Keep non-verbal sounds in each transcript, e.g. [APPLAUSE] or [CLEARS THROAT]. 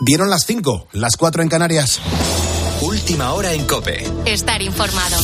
Dieron las 5, las 4 en Canarias. Última hora en Cope. Estar informado.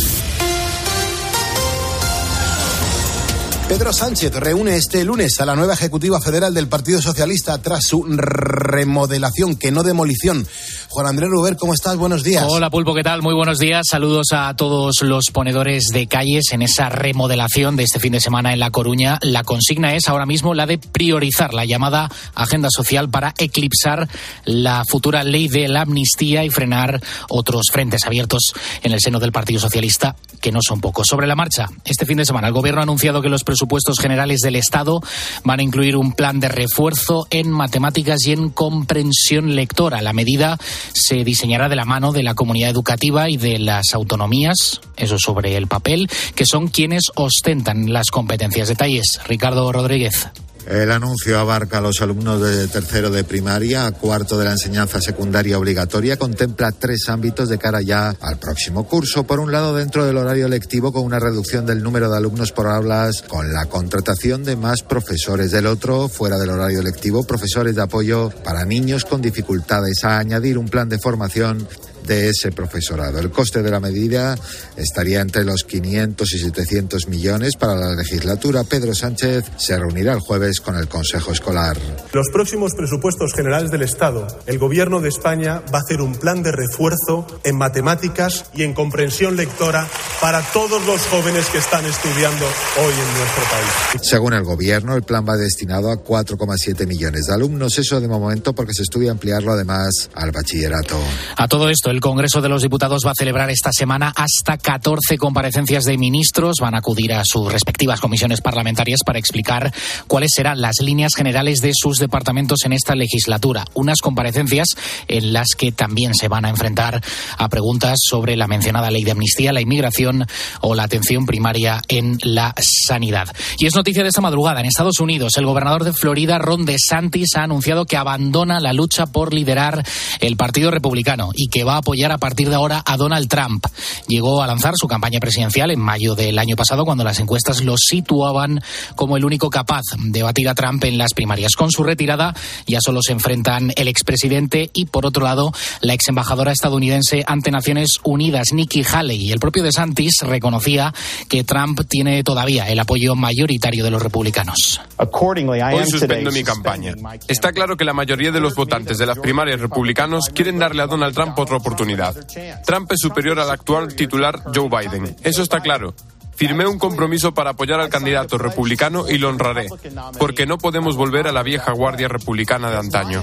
Pedro Sánchez reúne este lunes a la nueva Ejecutiva Federal del Partido Socialista tras su remodelación, que no demolición. Juan Andrés Ruber, ¿cómo estás? Buenos días. Hola Pulpo, ¿qué tal? Muy buenos días. Saludos a todos los ponedores de calles en esa remodelación de este fin de semana en La Coruña. La consigna es ahora mismo la de priorizar la llamada agenda social para eclipsar la futura ley de la amnistía y frenar otros frentes abiertos en el seno del Partido Socialista, que no son pocos. Sobre la marcha, este fin de semana el Gobierno ha anunciado que los presupuestos generales del Estado van a incluir un plan de refuerzo en matemáticas y en comprensión lectora. La medida se diseñará de la mano de la comunidad educativa y de las autonomías, eso sobre el papel, que son quienes ostentan las competencias. Detalles, Ricardo Rodríguez. El anuncio abarca a los alumnos de tercero de primaria a cuarto de la enseñanza secundaria obligatoria. Contempla tres ámbitos de cara ya al próximo curso. Por un lado, dentro del horario lectivo, con una reducción del número de alumnos por aulas, con la contratación de más profesores. Del otro, fuera del horario lectivo, profesores de apoyo para niños con dificultades. A añadir un plan de formación de ese profesorado. El coste de la medida estaría entre los 500 y 700 millones para la legislatura. Pedro Sánchez se reunirá el jueves con el Consejo Escolar. Los próximos presupuestos generales del Estado, el Gobierno de España va a hacer un plan de refuerzo en matemáticas y en comprensión lectora para todos los jóvenes que están estudiando hoy en nuestro país. Según el Gobierno, el plan va destinado a 4,7 millones de alumnos. Eso de momento porque se estudia ampliarlo además al bachillerato. A todo esto, el Congreso de los Diputados va a celebrar esta semana hasta 14 comparecencias de ministros. Van a acudir a sus respectivas comisiones parlamentarias para explicar cuáles serán las líneas generales de sus departamentos en esta legislatura. Unas comparecencias en las que también se van a enfrentar a preguntas sobre la mencionada ley de amnistía, la inmigración o la atención primaria en la sanidad. Y es noticia de esta madrugada. En Estados Unidos, el gobernador de Florida, Ron DeSantis, ha anunciado que abandona la lucha por liderar el Partido Republicano y que va a apoyar a partir de ahora a Donald Trump. Llegó a lanzar su campaña presidencial en mayo del año pasado cuando las encuestas lo situaban como el único capaz de batir a Trump en las primarias. Con su retirada ya solo se enfrentan el expresidente y por otro lado la ex embajadora estadounidense ante Naciones Unidas, Nikki Haley. El propio DeSantis reconocía que Trump tiene todavía el apoyo mayoritario de los republicanos. Hoy suspendo mi campaña. Está claro que la mayoría de los votantes de las primarias republicanos quieren darle a Donald Trump otra oportunidad. Trump es superior al actual titular Joe Biden. Eso está claro. Firmé un compromiso para apoyar al candidato republicano y lo honraré, porque no podemos volver a la vieja guardia republicana de antaño.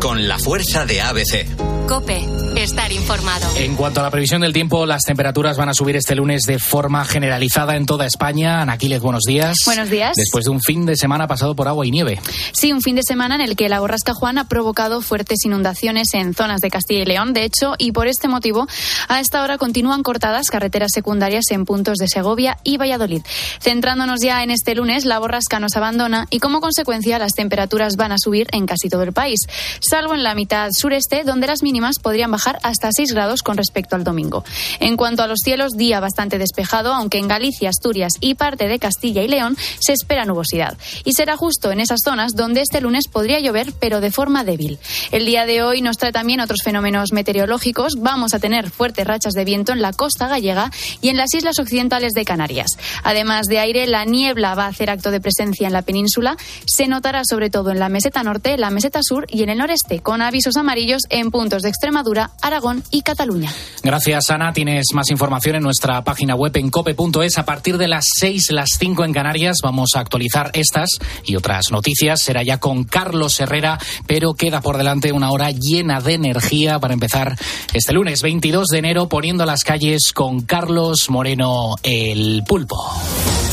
Con la fuerza de ABC. Cope, estar informado. En cuanto a la previsión del tiempo, las temperaturas van a subir este lunes de forma generalizada en toda España. Anaquiles, buenos días. Buenos días. Después de un fin de semana pasado por agua y nieve. Sí, un fin de semana en el que la borrasca Juan ha provocado fuertes inundaciones en zonas de Castilla y León. De hecho, y por este motivo, a esta hora continúan cortadas carreteras secundarias en puntos de Segovia y Valladolid. Centrándonos ya en este lunes, la borrasca nos abandona y como consecuencia las temperaturas van a subir en casi todo el país, salvo en la mitad sureste, donde las mínimas podrían bajar hasta 6 grados con respecto al domingo. En cuanto a los cielos, día bastante despejado, aunque en Galicia, Asturias y parte de Castilla y León se espera nubosidad. Y será justo en esas zonas donde este lunes podría llover, pero de forma débil. El día de hoy nos trae también otros fenómenos meteorológicos. Vamos a tener fuertes rachas de viento en la costa gallega y en las islas occidentales de Canarias. Además de aire, la niebla va a hacer acto de presencia en la península. Se notará sobre todo en la meseta norte, la meseta sur y en el noreste, con avisos amarillos en puntos de Extremadura, Aragón y Cataluña. Gracias, Ana. Tienes más información en nuestra página web en cope.es. A partir de las 6, las 5 en Canarias, vamos a actualizar estas y otras noticias. Será ya con Carlos Herrera, pero queda por delante una hora llena de energía para empezar este lunes 22 de enero poniendo las calles con Carlos Moreno el pulpo.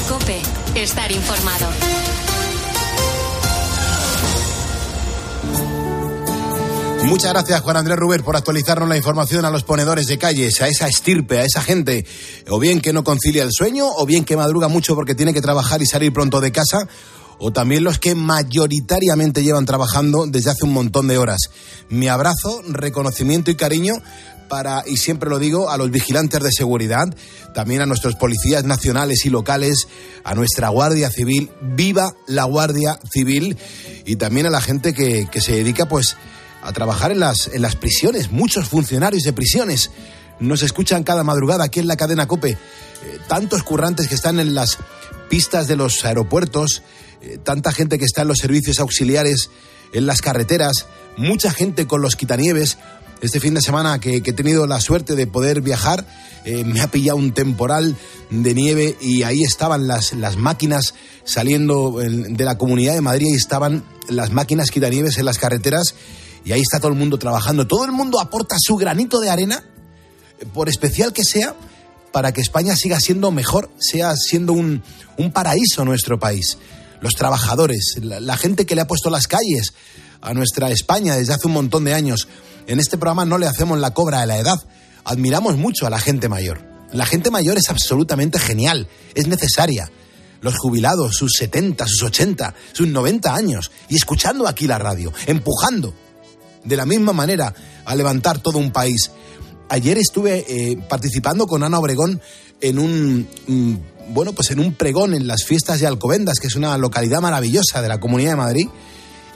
Cope, estar informado. Muchas gracias, Juan Andrés Ruber, por actualizarnos la información a los ponedores de calles, a esa estirpe, a esa gente, o bien que no concilia el sueño, o bien que madruga mucho porque tiene que trabajar y salir pronto de casa, o también los que mayoritariamente llevan trabajando desde hace un montón de horas. Mi abrazo, reconocimiento y cariño para, y siempre lo digo, a los vigilantes de seguridad, también a nuestros policías nacionales y locales, a nuestra Guardia Civil, viva la Guardia Civil, y también a la gente que, que se dedica pues a trabajar en las, en las prisiones, muchos funcionarios de prisiones. Nos escuchan cada madrugada aquí en la cadena Cope. Eh, tantos currantes que están en las pistas de los aeropuertos, eh, tanta gente que está en los servicios auxiliares, en las carreteras, mucha gente con los quitanieves. Este fin de semana que, he tenido la suerte de poder viajar, eh, me ha pillado un temporal de nieve y ahí estaban las, las máquinas saliendo de la Comunidad de Madrid y estaban las máquinas quitanieves en las carreteras y ahí está todo el mundo trabajando. Todo el mundo aporta su granito de arena, por especial que sea, para que España siga siendo mejor, sea siendo un, un paraíso nuestro país. Los trabajadores, la gente que le ha puesto las calles a nuestra España desde hace un montón de años. En este programa no le hacemos la cobra de la edad. Admiramos mucho a la gente mayor. La gente mayor es absolutamente genial, es necesaria. Los jubilados, sus 70, sus 80, sus 90 años, y escuchando aquí la radio, empujando de la misma manera a levantar todo un país. Ayer estuve eh, participando con Ana Obregón en un, mm, bueno, pues en un pregón en las fiestas de Alcobendas, que es una localidad maravillosa de la Comunidad de Madrid,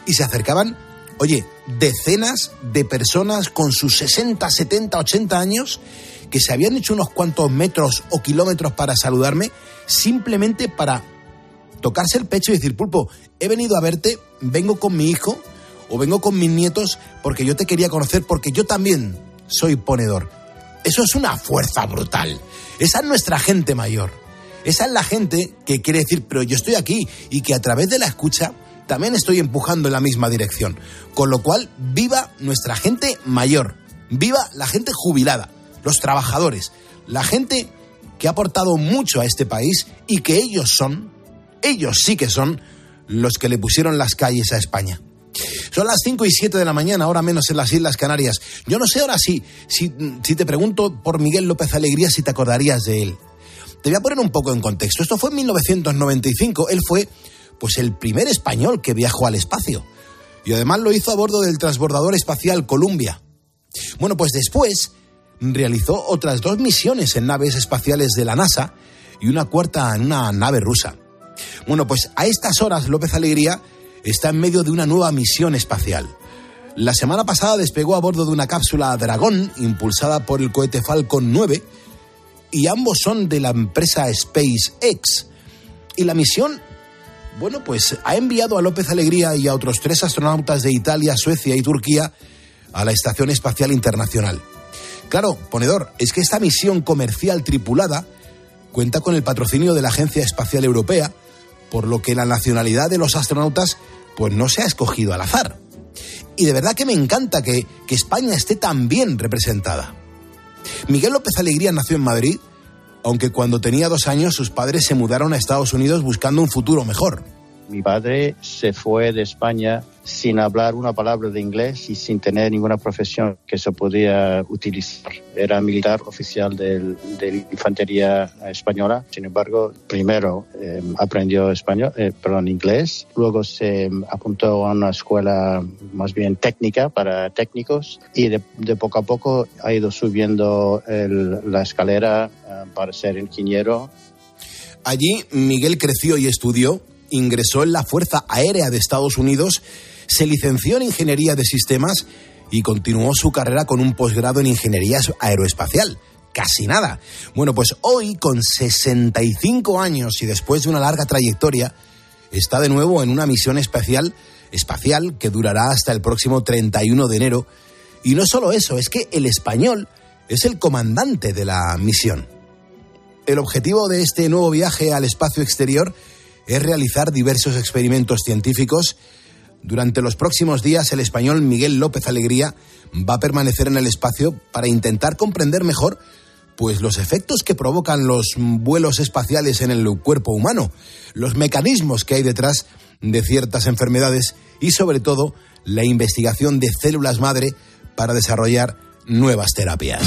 y se acercaban, oye, decenas de personas con sus 60, 70, 80 años que se habían hecho unos cuantos metros o kilómetros para saludarme, simplemente para tocarse el pecho y decir, pulpo, he venido a verte, vengo con mi hijo o vengo con mis nietos porque yo te quería conocer, porque yo también soy ponedor. Eso es una fuerza brutal. Esa es nuestra gente mayor. Esa es la gente que quiere decir, pero yo estoy aquí y que a través de la escucha también estoy empujando en la misma dirección. Con lo cual, viva nuestra gente mayor, viva la gente jubilada, los trabajadores, la gente que ha aportado mucho a este país y que ellos son, ellos sí que son los que le pusieron las calles a España. Son las 5 y 7 de la mañana, ahora menos en las Islas Canarias. Yo no sé ahora sí, si, si te pregunto por Miguel López Alegría, si te acordarías de él. Te voy a poner un poco en contexto. Esto fue en 1995. Él fue, pues, el primer español que viajó al espacio. Y además lo hizo a bordo del transbordador espacial Columbia. Bueno, pues después realizó otras dos misiones en naves espaciales de la NASA y una cuarta en una nave rusa. Bueno, pues a estas horas López Alegría está en medio de una nueva misión espacial. La semana pasada despegó a bordo de una cápsula Dragón impulsada por el cohete Falcon 9 y ambos son de la empresa SpaceX. Y la misión, bueno, pues ha enviado a López Alegría y a otros tres astronautas de Italia, Suecia y Turquía a la Estación Espacial Internacional. Claro, ponedor, es que esta misión comercial tripulada cuenta con el patrocinio de la Agencia Espacial Europea, por lo que la nacionalidad de los astronautas pues no se ha escogido al azar. Y de verdad que me encanta que, que España esté tan bien representada. Miguel López Alegría nació en Madrid, aunque cuando tenía dos años sus padres se mudaron a Estados Unidos buscando un futuro mejor. Mi padre se fue de España sin hablar una palabra de inglés y sin tener ninguna profesión que se podía utilizar. Era militar oficial de la infantería española. Sin embargo, primero eh, aprendió español, eh, perdón, inglés. Luego se apuntó a una escuela más bien técnica para técnicos y de, poco a poco ha ido subiendo la escalera eh, para ser ingeniero. Allí Miguel creció y estudió ingresó en la Fuerza Aérea de Estados Unidos, se licenció en Ingeniería de Sistemas y continuó su carrera con un posgrado en Ingeniería Aeroespacial. Casi nada. Bueno, pues hoy, con 65 años y después de una larga trayectoria, está de nuevo en una misión especial, espacial que durará hasta el próximo 31 de enero. Y no solo eso, es que el español es el comandante de la misión. El objetivo de este nuevo viaje al espacio exterior es realizar diversos experimentos científicos. Durante los próximos días, el español Miguel López Alegría va a permanecer en el espacio para intentar comprender mejor pues los efectos que provocan los vuelos espaciales en el cuerpo humano, los mecanismos que hay detrás de ciertas enfermedades y sobre todo la investigación de células madre para desarrollar nuevas terapias.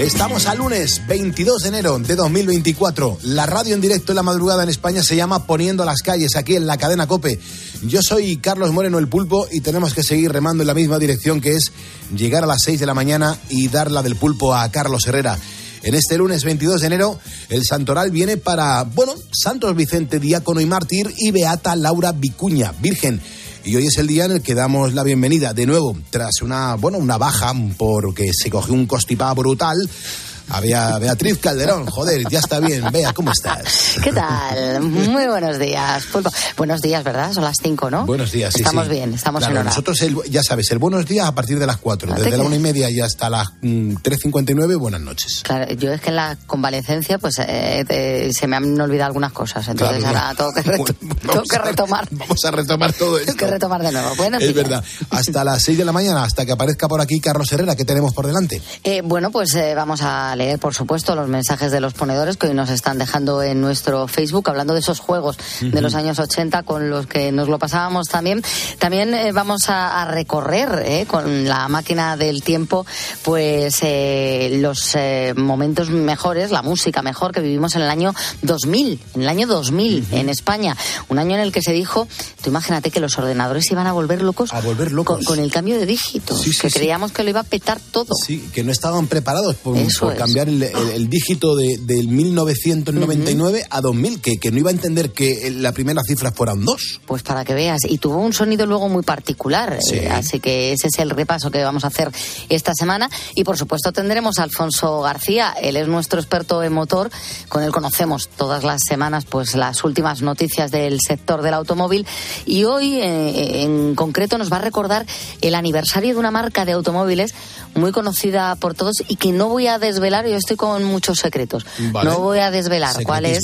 Estamos al lunes 22 de enero de 2024. La radio en directo en la madrugada en España se llama Poniendo las calles aquí en la cadena Cope. Yo soy Carlos Moreno el Pulpo y tenemos que seguir remando en la misma dirección que es llegar a las 6 de la mañana y dar la del pulpo a Carlos Herrera. En este lunes 22 de enero, el santoral viene para, bueno, Santos Vicente, diácono y mártir, y Beata Laura Vicuña, virgen. Y hoy es el día en el que damos la bienvenida de nuevo, tras una, bueno, una baja, porque se cogió un constipado brutal había Beatriz Calderón, joder, ya está bien. Vea, ¿cómo estás? ¿Qué tal? Muy buenos días. Buenos días, ¿verdad? Son las 5, ¿no? Buenos días, sí. Estamos bien, estamos en hora. Nosotros, ya sabes, el buenos días a partir de las 4, desde la una y media y hasta las 3.59, mm, buenas noches. Claro, yo es que en la convalecencia, pues eh, se me han olvidado algunas cosas, entonces ahora tengo, que, [LAUGHS] que, retomar. vamos a retomar todo esto. Tengo que retomar de nuevo. Buenos es verdad. Hasta las 6 de la mañana, hasta que aparezca por aquí Carlos Herrera, ¿qué tenemos por delante? Eh, bueno, pues eh, vamos a leer, por supuesto, los mensajes de los ponedores que hoy nos están dejando en nuestro Facebook, hablando de esos juegos de los años 80 con los que nos lo pasábamos también. También eh, vamos a, recorrer eh, con la máquina del tiempo, pues eh, los momentos mejores, la música mejor que vivimos en el año 2000, en el año 2000 en España, un año en el que se dijo, tú imagínate que los ordenadores iban a volver locos, a volver locos. Con, el cambio de dígitos, que creíamos que lo iba a petar todo. Sí, que no estaban preparados por, cambiar el, dígito de, del 1999 a 2000, que, que no iba a entender que la primera cifra fuera un 2. Pues para que veas, y tuvo un sonido luego muy particular, eh, así que ese es el repaso que vamos a hacer esta semana. Y por supuesto tendremos a Alfonso García, él es nuestro experto en motor, con él conocemos todas las semanas pues las últimas noticias del sector del automóvil. Y hoy eh, en concreto nos va a recordar el aniversario de una marca de automóviles muy conocida por todos y que no voy a desvelar, yo estoy con muchos secretos. No voy a desvelar cuál es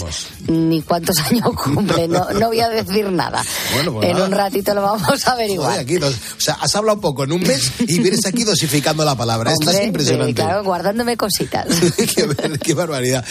ni cuántos [LAUGHS] años cumple, no, no voy a decir nada. Pues en un ratito lo vamos a averiguar. o sea, has hablado poco en un mes y vienes aquí dosificando la palabra. Estás impresionante. claro, guardándome cositas. [LAUGHS] qué, barbaridad.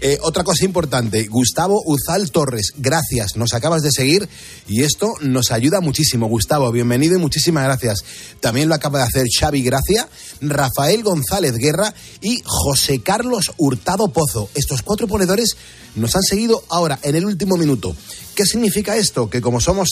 Eh, otra cosa importante, Gustavo Uzal Torres, gracias, nos acabas de seguir y esto nos ayuda muchísimo. Gustavo, bienvenido y muchísimas gracias. También lo acaba de hacer Xavi Gracia, Rafael González Guerra y José Carlos Hurtado Pozo. Estos cuatro ponedores nos han seguido ahora en el último minuto. ¿Qué significa esto? Que como somos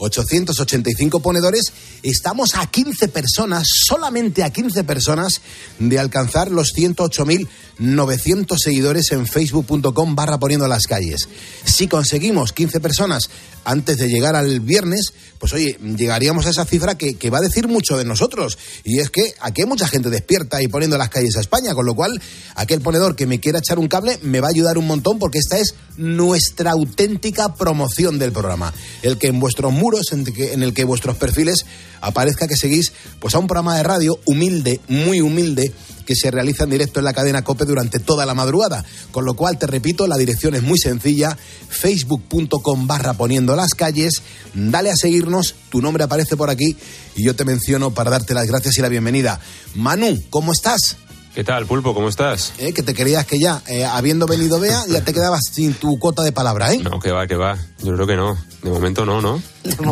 108.885 ponedores, estamos a 15 personas, solamente a 15 personas, de alcanzar los 108.900 seguidores en facebook.com barra poniendo las calles. Si conseguimos 15 personas antes de llegar al viernes, pues oye, llegaríamos a esa cifra que, que va a decir mucho de nosotros. Y es que aquí hay mucha gente despierta y poniendo las calles a España, con lo cual aquel ponedor que me quiera echar un cable me va a ayudar un montón porque esta es nuestra auténtica promoción del programa. El que en vuestros muros, en, el que vuestros perfiles aparezca que seguís pues a un programa de radio humilde, muy humilde, que se realiza en directo en la cadena COPE durante toda la madrugada. Con lo cual, te repito, la dirección es muy sencilla, facebook.com barra poniendo las calles, dale a seguirnos, tu nombre aparece por aquí y yo te menciono para darte las gracias y la bienvenida. Manu, ¿cómo estás? ¿Qué tal, Pulpo? ¿Cómo estás? Eh, que te creías que ya, eh, habiendo venido Bea, ya te quedabas sin tu cuota de palabra, ¿eh? No, que va, que va. Yo creo que no. De momento no, ¿no?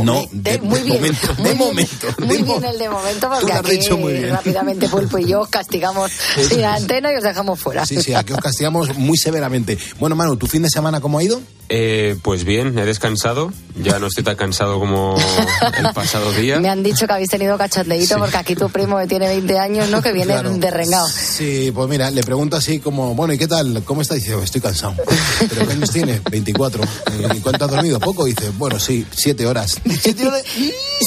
no, de, muy bien, momento. de momento. Muy bien el de momento, porque aquí rápidamente Pulpo y yo os castigamos sin antena y os dejamos fuera. Sí, sí, aquí os castigamos muy severamente. Bueno, Manu, ¿tu fin de semana cómo ha ido? Eh, pues bien, he descansado. Ya no estoy tan cansado como el pasado día. Me han dicho que habéis tenido cachondeíto porque aquí tu primo que tiene 20 años, ¿no? Que viene derrengado. Sí, pues mira, le pregunto así como, bueno, ¿y qué tal? ¿Cómo está? dice, estoy cansado. [LAUGHS] ¿Pero qué años tiene? 24. ¿Y cuánto has dormido? ¿Poco? dice, bueno, sí, 7 horas. ¿Siete horas?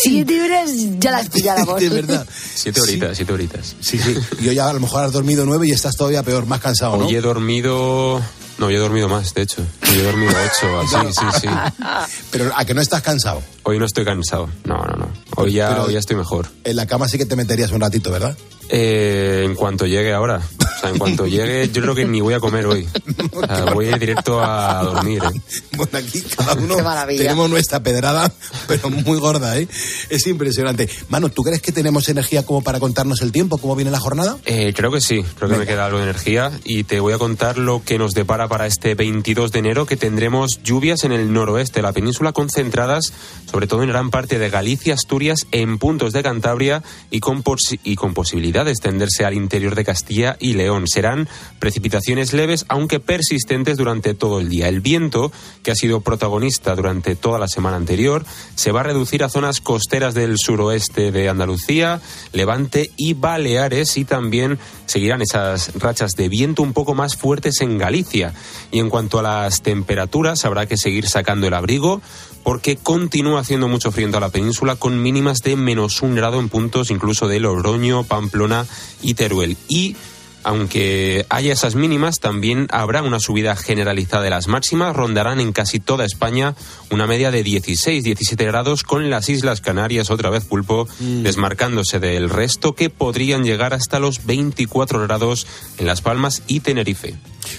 Siete horas [LAUGHS] ya las pilláramos. [LAUGHS] De verdad. Siete horitas, siete horitas. Sí, sí. Y hoy a lo mejor has dormido nueve y estás todavía peor, más cansado, ¿no? Hoy he dormido no, yo he dormido más, de hecho. Yo he dormido ocho, así, sí, sí. Pero ¿a que no estás cansado? Hoy no estoy cansado. No, no, no. Hoy ya, hoy ya estoy mejor. En la cama sí que te meterías un ratito, ¿verdad? Eh, en cuanto llegue ahora. O sea, en cuanto llegue, yo creo que ni voy a comer hoy. O sea, voy a ir directo a dormir. ¿eh? Bueno, aquí cada uno tenemos nuestra pedrada, pero muy gorda, ¿eh? Es impresionante. Manu, ¿tú crees que tenemos energía como para contarnos el tiempo, cómo viene la jornada? Eh, creo que sí, creo que me queda algo de energía y te voy a contar lo que nos depara para este 22 de enero, que tendremos lluvias en el noroeste de la península concentradas, sobre todo en gran parte de Galicia, Asturias, en puntos de Cantabria y con, y con posibilidad de extenderse al interior de Castilla y León. Serán precipitaciones leves, aunque persistentes durante todo el día. El viento, que ha sido protagonista durante toda la semana anterior, se va a reducir a zonas costeras del suroeste de Andalucía, Levante y Baleares y también seguirán esas rachas de viento un poco más fuertes en Galicia. Y en cuanto a las temperaturas, habrá que seguir sacando el abrigo porque continúa haciendo mucho frío en toda la península con mínimas de menos un grado en puntos incluso de Logroño, Pamplona y Teruel. Y aunque haya esas mínimas, también habrá una subida generalizada de las máximas. Rondarán en casi toda España una media de 16, 17 grados, con las Islas Canarias, otra vez pulpo, mm. desmarcándose del resto, que podrían llegar hasta los 24 grados en Las Palmas y Tenerife.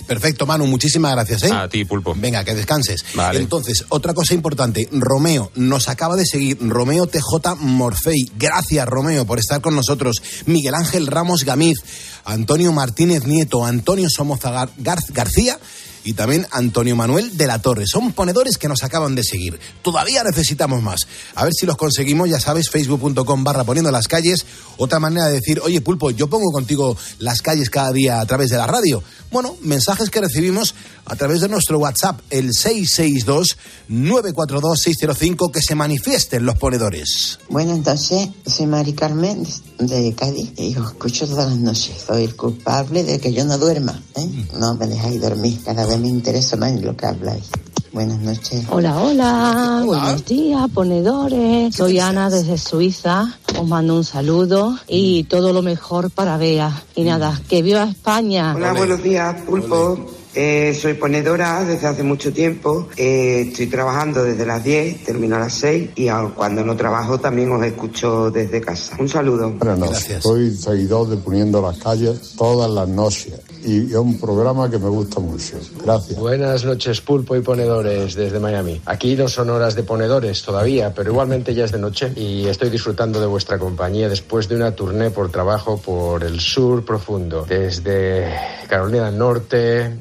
Perfecto, Manu, muchísimas gracias. ¿eh? A ti, Pulpo. Venga, que descanses. Entonces, otra cosa importante, Romeo nos acaba de seguir, Romeo TJ Morfei. Gracias, Romeo, por estar con nosotros. Miguel Ángel Ramos Gamiz, Antonio Martínez Nieto, Antonio Somoza García y también Antonio Manuel de la Torre. Son ponedores que nos acaban de seguir. Todavía necesitamos más. A ver si los conseguimos, ya sabes, facebook.com barra poniendo las calles. Otra manera de decir, oye Pulpo, yo pongo contigo las calles cada día a través de la radio. Bueno, mensajes que recibimos a través de nuestro WhatsApp, el 662-942-605, que se manifiesten los ponedores. Bueno, entonces, soy Mari Carmen de Cádiz y os escucho todas las noches. Soy el culpable de que yo no duerma. ¿eh? Mm. No me dejáis dormir. Cada vez me interesa más lo que habláis. Buenas noches. Hola, hola. Buenos días, ponedores. Soy Ana desde Suiza. Os mando un saludo y todo lo mejor para Bea. Y nada, que viva España. Hola, buenos días, Pulpo. Eh, soy ponedora desde hace mucho tiempo. Eh, estoy trabajando desde las 10, termino a las 6 y cuando no trabajo también os escucho desde casa. Un saludo. Buenas noches. Soy seguidor de Poniendo las Calles todas las noches y es un programa que me gusta mucho. Gracias. Buenas noches, pulpo y ponedores desde Miami. Aquí no son horas de ponedores todavía, pero igualmente ya es de noche y estoy disfrutando de vuestra compañía después de una tournée por trabajo por el sur profundo, desde Carolina del Norte,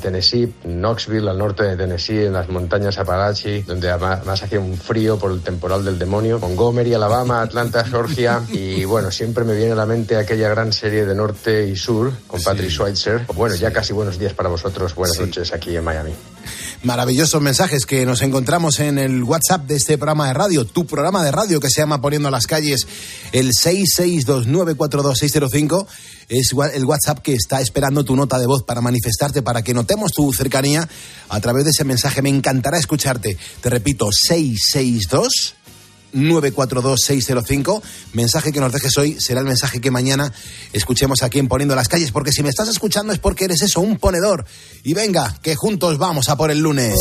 Tennessee, Knoxville, al norte de Tennessee, en las montañas Apalache, donde además hacía un frío por el temporal del demonio. Montgomery, Alabama, Atlanta, Georgia. [LAUGHS] Y bueno, siempre me viene a la mente aquella gran serie de norte y sur con Patrick Schweitzer. Bueno, ya casi buenos días para vosotros. Buenas noches aquí en Miami. Maravillosos mensajes que nos encontramos en el WhatsApp de este programa de radio, tu programa de radio que se llama Poniendo a las calles, el 662942605 es el WhatsApp que está esperando tu nota de voz para manifestarte, para que notemos tu cercanía a través de ese mensaje. Me encantará escucharte. Te repito, 662 942-605. Mensaje que nos dejes hoy será el mensaje que mañana escuchemos aquí en Poniendo las Calles, porque si me estás escuchando es porque eres eso, un ponedor. Y venga, que juntos vamos a por el lunes.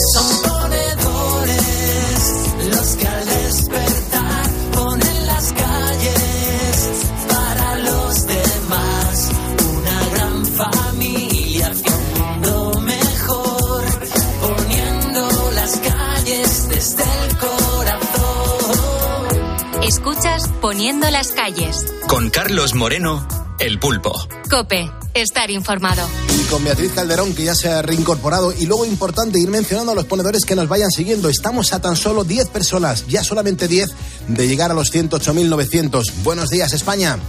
Poniendo las calles. Con Carlos Moreno, El Pulpo. Cope, estar informado. Y con Beatriz Calderón, que ya se ha reincorporado. Y luego, importante, ir mencionando a los ponedores que nos vayan siguiendo. Estamos a tan solo 10 personas, ya solamente 10, de llegar a los 108.900. Buenos días, España.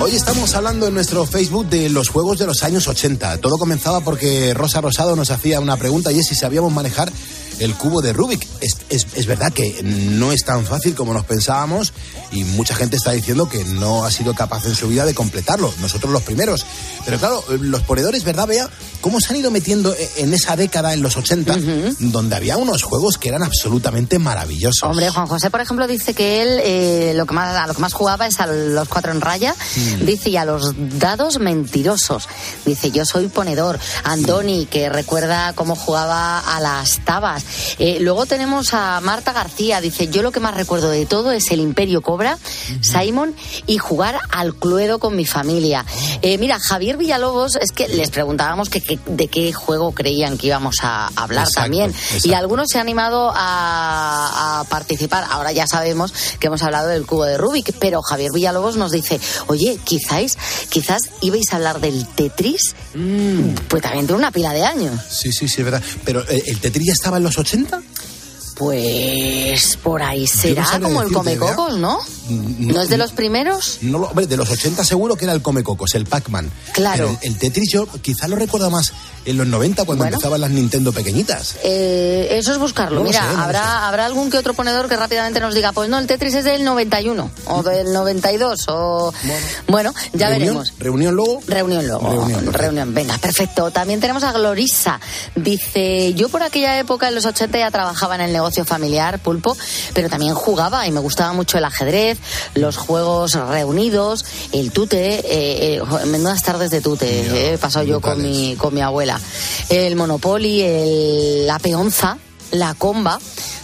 Hoy estamos hablando en nuestro Facebook de los juegos de los años 80. Todo comenzaba porque Rosa Rosado nos hacía una pregunta y es si sabíamos manejar el cubo de Rubik. Es, verdad que no es tan fácil como nos pensábamos y mucha gente está diciendo que no ha sido capaz en su vida de completarlo. Nosotros los primeros. Pero claro, los ponedores, ¿verdad, Bea? ¿Cómo se han ido metiendo e, en esa década, en los 80, donde había unos juegos que eran absolutamente maravillosos? Hombre, Juan José, por ejemplo, dice que él eh, lo que más, a lo que más jugaba es a los cuatro en raya. Mm. Dice, y a los dados mentirosos. Dice, yo soy ponedor. Andoni, que recuerda cómo jugaba a las tabas. Eh, luego tenemos a Marta García. Dice, yo lo que más recuerdo de todo es el Imperio Cobra, Simon y jugar al Cluedo con mi familia. Eh, mira, Javier Villalobos, es que les preguntábamos que, de qué juego creían que íbamos a hablar también. Y algunos se han animado a, participar. Ahora ya sabemos que hemos hablado del cubo de Rubik, pero Javier Villalobos nos dice, oye, quizás, quizás ibais a hablar del Tetris, mm. pues también tiene una pila de años. Sí, sí, sí, es verdad. Pero eh, ¿el Tetris ya estaba en los 80? Pues por ahí será como el Comecocos, ¿no? ¿no? es de los primeros? No, hombre, de los 80 seguro que era el Comecocos, el Pac-Man. Claro. el, Tetris yo quizás lo recuerdo más en los 90 cuando empezaban las Nintendo pequeñitas. Eh, eso es buscarlo. Mira, habrá, habrá algún que otro ponedor que rápidamente nos diga, pues no, el Tetris es del 91 o del 92 o... Bueno, ya veremos. ¿Reunión luego? Reunión luego. Reunión, Reunión. Venga, perfecto. También tenemos a Glorisa. Dice, yo por aquella época, en los 80, ya trabajaba en el negocio familiar, pulpo, pero también jugaba y me gustaba mucho el ajedrez, los juegos reunidos, el tute, eh, eh menudas tardes de tute he pasado yo con mi, con mi abuela. El Monopoly, el, la peonza, la comba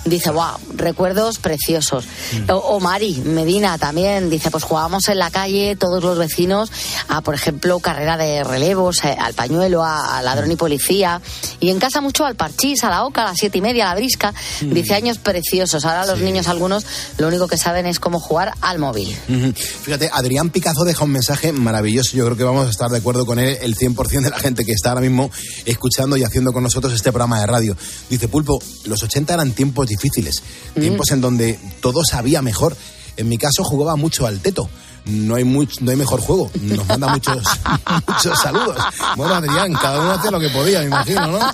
dice, wow, recuerdos preciosos. Mm. O, Mari Medina también dice, pues jugábamos en la calle todos los vecinos a, por ejemplo, carrera de relevos, eh, al pañuelo, a, ladrón y policía. Y en casa mucho al parchís, a la oca, a las siete y media, a la brisca. Mm. Dice, años preciosos. Ahora los niños algunos lo único que saben es cómo jugar al móvil. Fíjate, Adrián Picazo deja un mensaje maravilloso. Yo creo que vamos a estar de acuerdo con él, el 100% de la gente que está ahora mismo escuchando y haciendo con nosotros este programa de radio. Dice, Pulpo, los 80 eran tiempos difíciles, mm. tiempos en donde todo sabía mejor. En mi caso jugaba mucho al teto no hay, mucho, no hay mejor juego. Nos manda muchos, [LAUGHS] muchos saludos. Bueno, Adrián, cada uno hace lo que podía, me imagino, ¿no? [LAUGHS]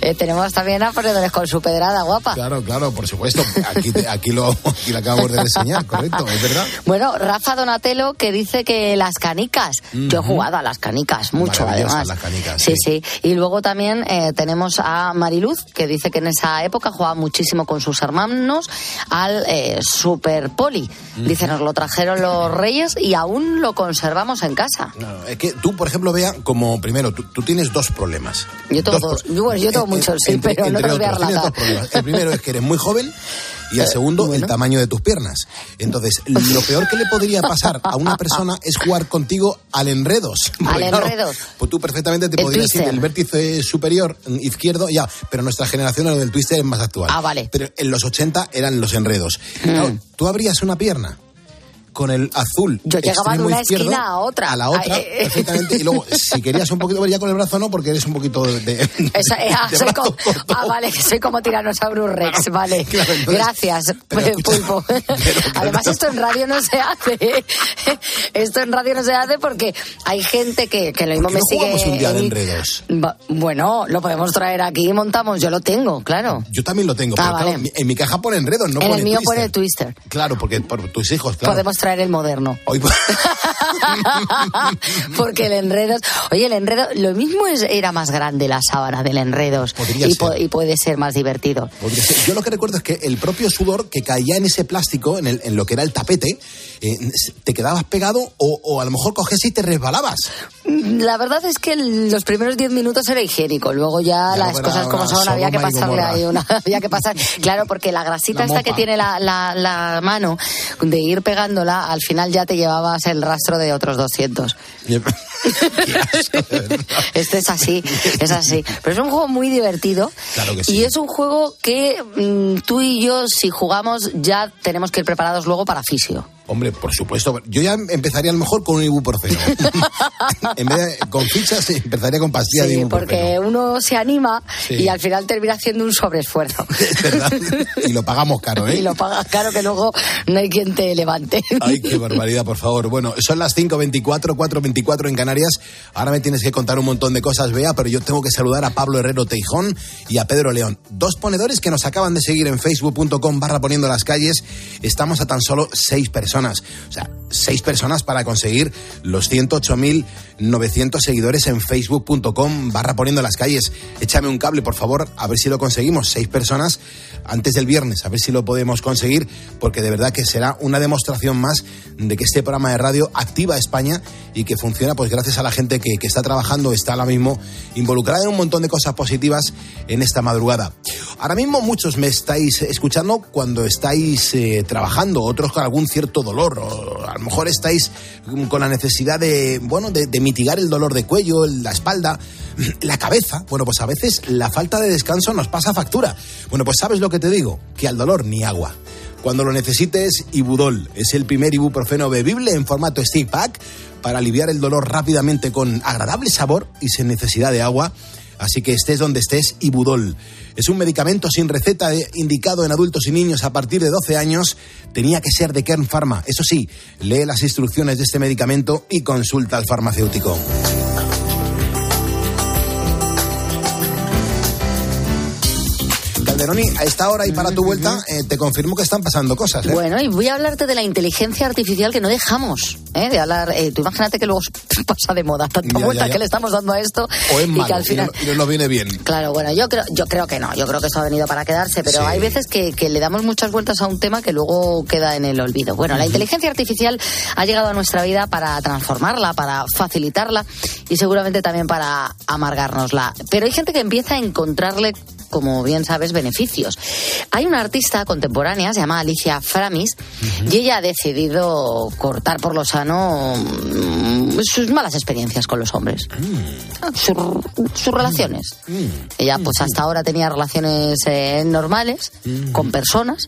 Eh, tenemos también a ponedores con su pedrada guapa. Claro, claro, por supuesto. Aquí, aquí, lo, aquí lo acabamos de reseñar, correcto, es verdad. Bueno, Rafa Donatello que dice que las canicas. Yo he jugado a las canicas, mucho además. Las canicas, sí, sí, Y luego también eh, tenemos a Mariluz que dice que en esa época jugaba muchísimo con sus hermanos al eh, Super Poli. Dice, nos lo trajeron los reyes y aún lo conservamos en casa. es que tú, por ejemplo, vea, como primero, tú, tienes dos problemas. Yo tengo, yo, yo tengo muchos, sí, pero no te los voy a relatar. El primero es que eres muy joven [LAUGHS] y el eh, segundo, el tamaño de tus piernas. Entonces, lo peor que le podría [LAUGHS] pasar a una persona es jugar contigo al enredos. Al [LAUGHS] enredos. pues tú perfectamente te podrías ir del vértice superior izquierdo, ya, pero nuestra generación, lo del twister, es más actual. Ah, vale. Pero en los 80 eran los enredos. Mm. tú abrías una pierna con el azul. Yo llegaba de una esquina a otra. A la otra, eh, perfectamente. Y luego, [LAUGHS] si querías un poquito, ya con el brazo no, porque eres un poquito de. Esa, ah, como, ah, vale, soy como Tyrannosaurus Rex, vale. Gracias, pulpo. Además, esto en radio no se hace. [LAUGHS] Esto en radio no se hace porque hay gente que, que lo mismo me sigue. un día de enredos? Bueno, lo podemos traer aquí y montamos. Yo lo tengo, claro. Yo también lo tengo. Ah, pero en mi caja pone enredos, no en pone el mío pone twister. Claro, porque por tus hijos, claro. Podemos traer el moderno. [LAUGHS] Porque el enredos. Oye, el enredo. Lo mismo es, era más grande la sábana del enredos. Y, puede ser más divertido. Yo lo que recuerdo es que el propio sudor que caía en ese plástico, en, el, en lo que era el tapete, eh, te quedabas pegado o, a lo mejor coges y te resbalabas. La verdad es que los primeros 10 minutos era higiénico. Luego ya, las cosas como son, había que pasarle ahí una. [LAUGHS] Había que pasar. Claro, porque la grasita esta que tiene la, la mano de ir pegándola al final ya te llevabas el rastro de otros 200. [LAUGHS] este es así, es así. Pero es un juego muy divertido. Y es un juego que mm, tú y yo, si jugamos, ya tenemos que ir preparados luego para fisio. Hombre, por supuesto. Yo ya empezaría a lo mejor con un ibuprofeno. [LAUGHS] en vez de con fichas, empezaría con pastillas de ibuprofeno. porque uno se anima y al final termina haciendo un sobreesfuerzo. [LAUGHS] ¿Verdad? Y lo pagamos caro, ¿eh? [LAUGHS] Y lo pagas caro que luego no hay quien te levante. Ay, qué barbaridad, por favor. Bueno, son las 5.24, 4.24 en Canarias. Ahora me tienes que contar un montón de cosas, Bea, pero yo tengo que saludar a Pablo Herrero Teijón y a Pedro León. Dos ponedores que nos acaban de seguir en facebook.com barra poniendo las calles. Estamos a tan solo seis personas o sea, seis personas para conseguir los 108.900 seguidores en facebook.com barra poniendo las calles. Échame un cable, por favor, a ver si lo conseguimos. Seis personas antes del viernes, a ver si lo podemos conseguir, porque de verdad que será una demostración más de que este programa de radio activa España y que funciona pues gracias a la gente que, está trabajando, está ahora mismo involucrada en un montón de cosas positivas en esta madrugada. Ahora mismo muchos me estáis escuchando cuando estáis eh, trabajando, otros con algún cierto dolor, o a lo mejor estáis con la necesidad de, bueno, de, mitigar el dolor de cuello, la espalda, [CLEARS THROAT] la cabeza. Bueno, pues a veces la falta de descanso nos pasa factura. Bueno, pues sabes lo que te digo, que al dolor ni agua. Cuando lo necesites, Ibudol es el primer ibuprofeno bebible en formato stick pack para aliviar el dolor rápidamente con agradable sabor y sin necesidad de agua. Así que estés donde estés, Ibudol. Es un medicamento sin receta eh, indicado en adultos y niños a partir de 12 años. Tenía que ser de Kern Pharma. Eso sí, lee las instrucciones de este medicamento y consulta al farmacéutico. Calderoni, a esta hora y para tu vuelta, eh, te confirmo que están pasando cosas. ¿eh? Bueno, y voy a hablarte de la inteligencia artificial que no dejamos ¿eh? de hablar. Eh, tú imagínate que luego [LAUGHS] pasa de moda tanta vuelta que le estamos dando a esto. O es malo, y que al final. Y no, nos viene bien. Claro, bueno, yo creo, yo creo que no. Yo creo que eso ha venido para quedarse, pero hay veces que, que, le damos muchas vueltas a un tema que luego queda en el olvido. Bueno, la inteligencia artificial ha llegado a nuestra vida para transformarla, para facilitarla y seguramente también para amargárnosla. Pero hay gente que empieza a encontrarle como bien sabes, beneficios. Hay una artista contemporánea, se llama Alicia Framis, y ella ha decidido cortar por lo sano mm, sus malas experiencias con los hombres, mm. sus, relaciones. Mm. Ella, pues hasta ahora tenía relaciones eh, normales con personas,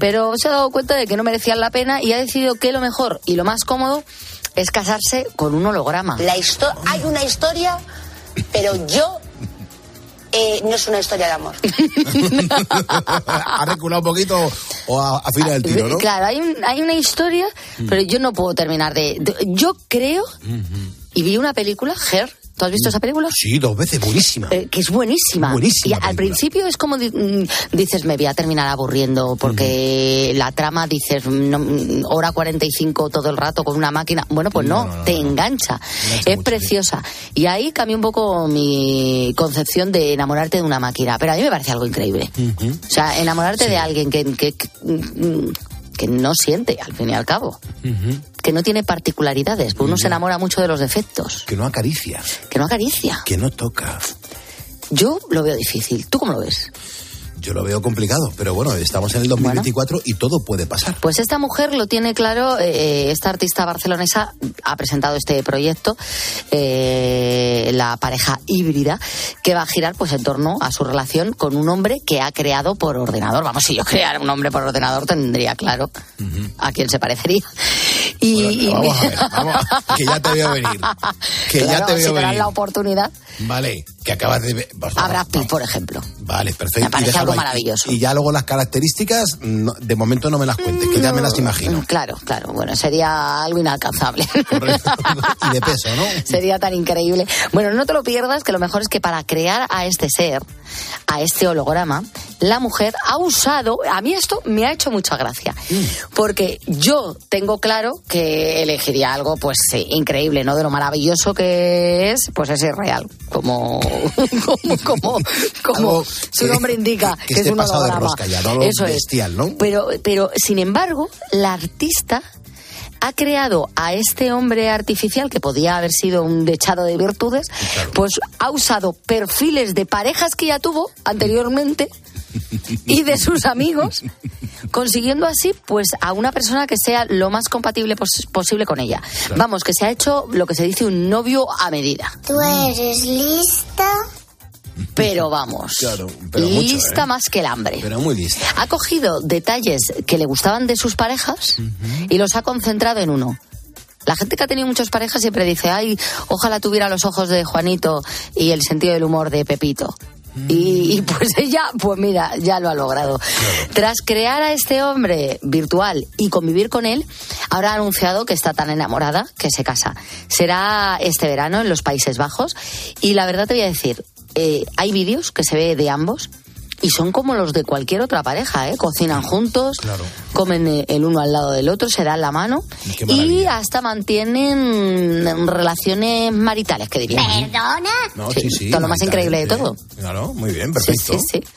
pero se ha dado cuenta de que no merecían la pena y ha decidido que lo mejor y lo más cómodo es casarse con un holograma. La hay una historia, pero yo eh, no es una historia de amor. [LAUGHS] ha reculado un poquito o a, final del tiro, ¿no? Claro, hay, hay una historia, pero yo no puedo terminar de... yo creo, y vi una película, Her, ¿Tú has visto esa película? Sí, dos veces, buenísima. Eh, que es buenísima. Buenísima. Y al principio es como mm, dices, me voy a terminar aburriendo, porque la trama dices, no, mm, hora 45 todo el rato con una máquina. Bueno, pues no, te engancha. es preciosa. Y ahí cambia un poco mi concepción de enamorarte de una máquina. Pero a mí me parece algo increíble. O sea, enamorarte de alguien que, que, mm, que no siente, al fin y al cabo. Que no tiene particularidades. Uno se enamora mucho de los defectos. Que no acaricia. Que no acaricia. Que no toca. Yo lo veo difícil. ¿Tú cómo lo ves? Yo lo veo complicado, pero bueno, estamos en el 2024 y todo puede pasar. Pues esta mujer lo tiene claro, eh, esta artista barcelonesa ha presentado este proyecto, eh, la pareja híbrida, que va a girar pues en torno a su relación con un hombre que ha creado por ordenador. Vamos, si yo creara un hombre por ordenador tendría claro a quién se parecería. Y, vamos a ver, vamos que ya te veo venir. Que ya te veo si venir. la oportunidad. Vale, que acabas de Pitt, por ejemplo. Vale, perfecto. Me parece algo maravilloso. Y ya luego las características, de momento no me las cuentes, que ya me las imagino. Claro, claro. Bueno, sería algo inalcanzable. y de peso, ¿no? [LAUGHS] Sería tan increíble. Bueno, no te lo pierdas, que lo mejor es que para crear a este ser, a este holograma, la mujer ha usado. A mí esto me ha hecho mucha gracia. Mm. Porque yo tengo claro que elegiría algo, pues sí, increíble, ¿no? De lo maravilloso que es, pues es irreal. [LAUGHS] Como, como, como, su nombre indica, que, es un holograma. Eso bestial, es. ¿no? Pero, pero, sin embargo, la artista ha creado a este hombre artificial que podía haber sido un dechado de virtudes, pues ha usado perfiles de parejas que ya tuvo anteriormente y de sus amigos, consiguiendo así pues a una persona que sea lo más compatible posible con ella. Vamos, que se ha hecho lo que se dice un novio a medida. ¿Tú eres lista? Pero vamos, claro, pero lista ¿eh? más que el hambre. Pero muy lista. Ha cogido detalles que le gustaban de sus parejas y los ha concentrado en uno. La gente que ha tenido muchas parejas siempre dice, ay, ojalá tuviera los ojos de Juanito y el sentido del humor de Pepito. Y, y, pues [LAUGHS] ella, pues mira, ya lo ha logrado. Tras crear a este hombre virtual y convivir con él, ahora ha anunciado que está tan enamorada que se casa. Será este verano en los Países Bajos y la verdad te voy a decir, eh, hay vídeos que se ve de ambos y son como los de cualquier otra pareja, ¿eh? Cocinan juntos, comen eh, el uno al lado del otro, se dan la mano y hasta mantienen relaciones maritales, que diría. ¿Perdona? No, sí, sí, todo lo más increíble de todo. Claro, muy bien, perfecto. Sí, sí, sí.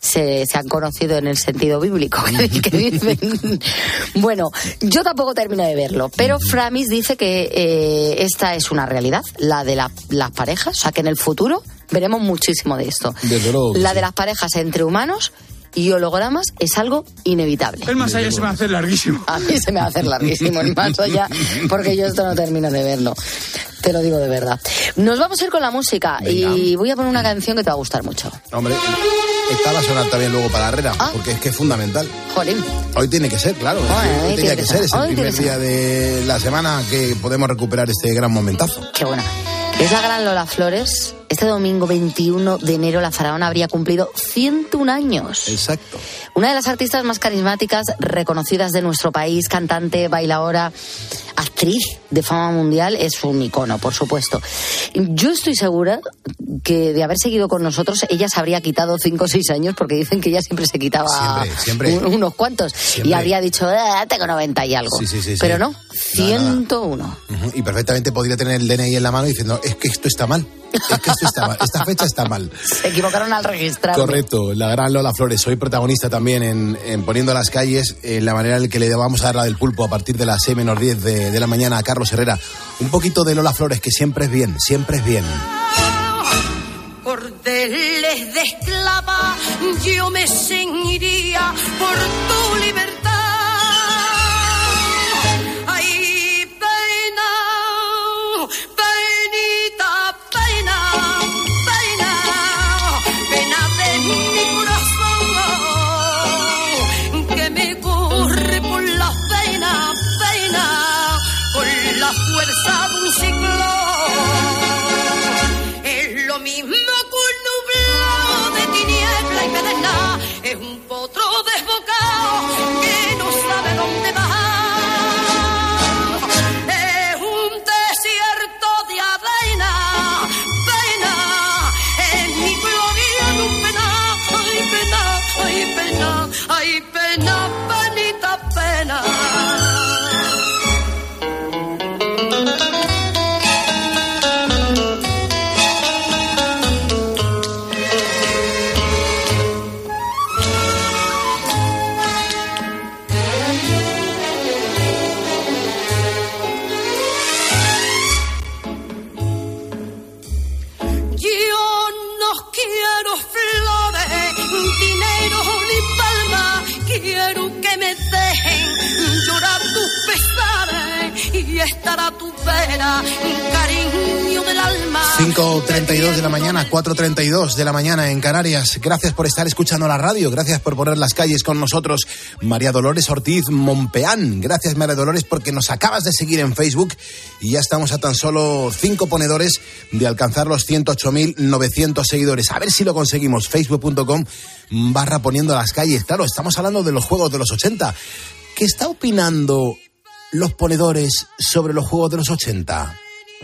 Se, se han conocido en el sentido bíblico [LAUGHS] que, que dicen. [LAUGHS] bueno, yo tampoco termino de verlo, pero Framis dice que eh, esta es una realidad, la de la- las parejas, o sea que en el futuro veremos muchísimo de esto. Desde luego La sí. de las parejas entre humanos y hologramas es algo inevitable. El más allá se me va a hacer larguísimo. A mí se me va a hacer larguísimo el más allá, porque yo esto no termino de verlo. Te lo digo de verdad. Nos vamos a ir con la música y voy a poner una canción que te va a gustar mucho. Hombre, esta va a sonar también luego para Herrera, porque es que es fundamental. Jolín. Hoy tiene que ser, claro. Bueno, hoy hoy tiene que que ser. ser. Es el primer día de la semana que podemos recuperar este gran momentazo. Qué buena. Es la gran Lola Flores. Este domingo 21 de enero la faraona habría cumplido 101 años. Exacto. Una de las artistas más carismáticas, reconocidas de nuestro país, cantante, bailadora, actriz de fama mundial, es un icono, por supuesto. Yo estoy segura que de haber seguido con nosotros, ella se habría quitado 5 o 6 años, porque dicen que ella siempre se quitaba Siempre, siempre. un- unos cuantos. Y habría dicho, "Ah, tengo 90 y algo. Sí, sí, sí, sí. Pero no, Nada, nada. 101. Ujú, Y perfectamente podría tener el DNI en la mano diciendo, es que esto está mal. Es que esto está mal. Esta fecha está mal. Se equivocaron al registrar. Correcto, la gran Lola Flores, soy protagonista también en, en Poniendo las calles, en la manera en que le vamos a dar la del pulpo a partir de las 6 menos 10 de, de la mañana a Carlos Herrera. Un poquito de Lola Flores, que siempre es bien, siempre es bien. cordeles de esclava, yo me ceñiría por tu libertad. Ay, pena, penita, de la mañana en Canarias. Gracias por estar escuchando la radio, gracias por poner las calles con nosotros. María Dolores Ortiz Monpeán, gracias María Dolores porque nos acabas de seguir en Facebook y ya estamos a tan solo cinco ponedores de alcanzar los 108.900 seguidores. A ver si lo conseguimos, facebook.com barra poniendo las calles. Claro, estamos hablando de los juegos de los 80. ¿Qué está opinando los ponedores sobre los juegos de los 80?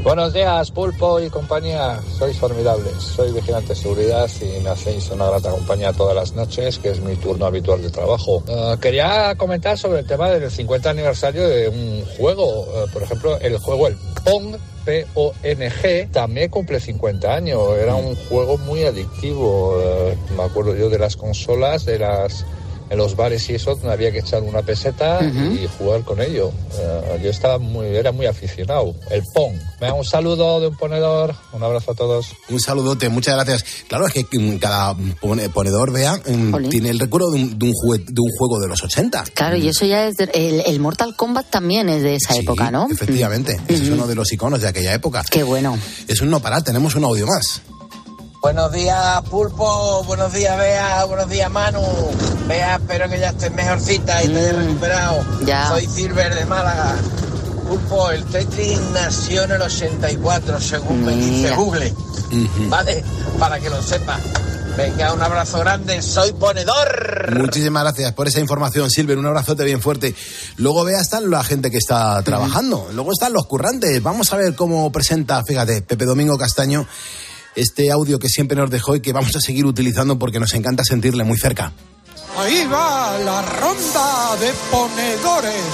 Buenos días, Pulpo y compañía. Sois formidables. Soy vigilante de seguridad y me hacéis una grata compañía todas las noches, que es mi turno habitual de trabajo. Eh, quería comentar sobre el tema del 50 aniversario de un juego. Eh, por ejemplo, el juego El Pong. P-O-N-G también cumple 50 años. Era un juego muy adictivo. Eh, me acuerdo yo de las consolas, de las en los bares y eso donde había que echar una peseta y jugar con ello. Eh, yo estaba muy, era muy aficionado. El Pong. Venga, un saludo de un ponedor. Un abrazo a todos. Un saludote, muchas gracias. Claro, es que mm, cada pone- ponedor, vea, mm, tiene el recuerdo de un, de un jue- de un juego de los 80. Claro, y eso ya es. de- el, el Mortal Kombat también es de esa época, ¿no? Efectivamente, ese es uno de los iconos de aquella época. Qué bueno. Es un no parar, tenemos un audio más. Buenos días, Pulpo. Buenos días, Bea. Buenos días, Manu. Bea, espero que ya estés mejorcita y te hayas Mm, recuperado. ya. Soy Silver de Málaga. Pulpo, el Tetris nació en el 84, según me dice. Google. ¿Vale? Para que lo sepas. Venga, un abrazo grande. Soy ponedor. Muchísimas gracias por esa información, Silver. Un abrazote bien fuerte. Luego vea están la gente que está trabajando. Luego están los currantes. Vamos a ver cómo presenta, fíjate, Pepe Domingo Castaño, este audio que siempre nos dejó y que vamos a seguir utilizando porque nos encanta sentirle muy cerca. Ahí va la ronda de ponedores.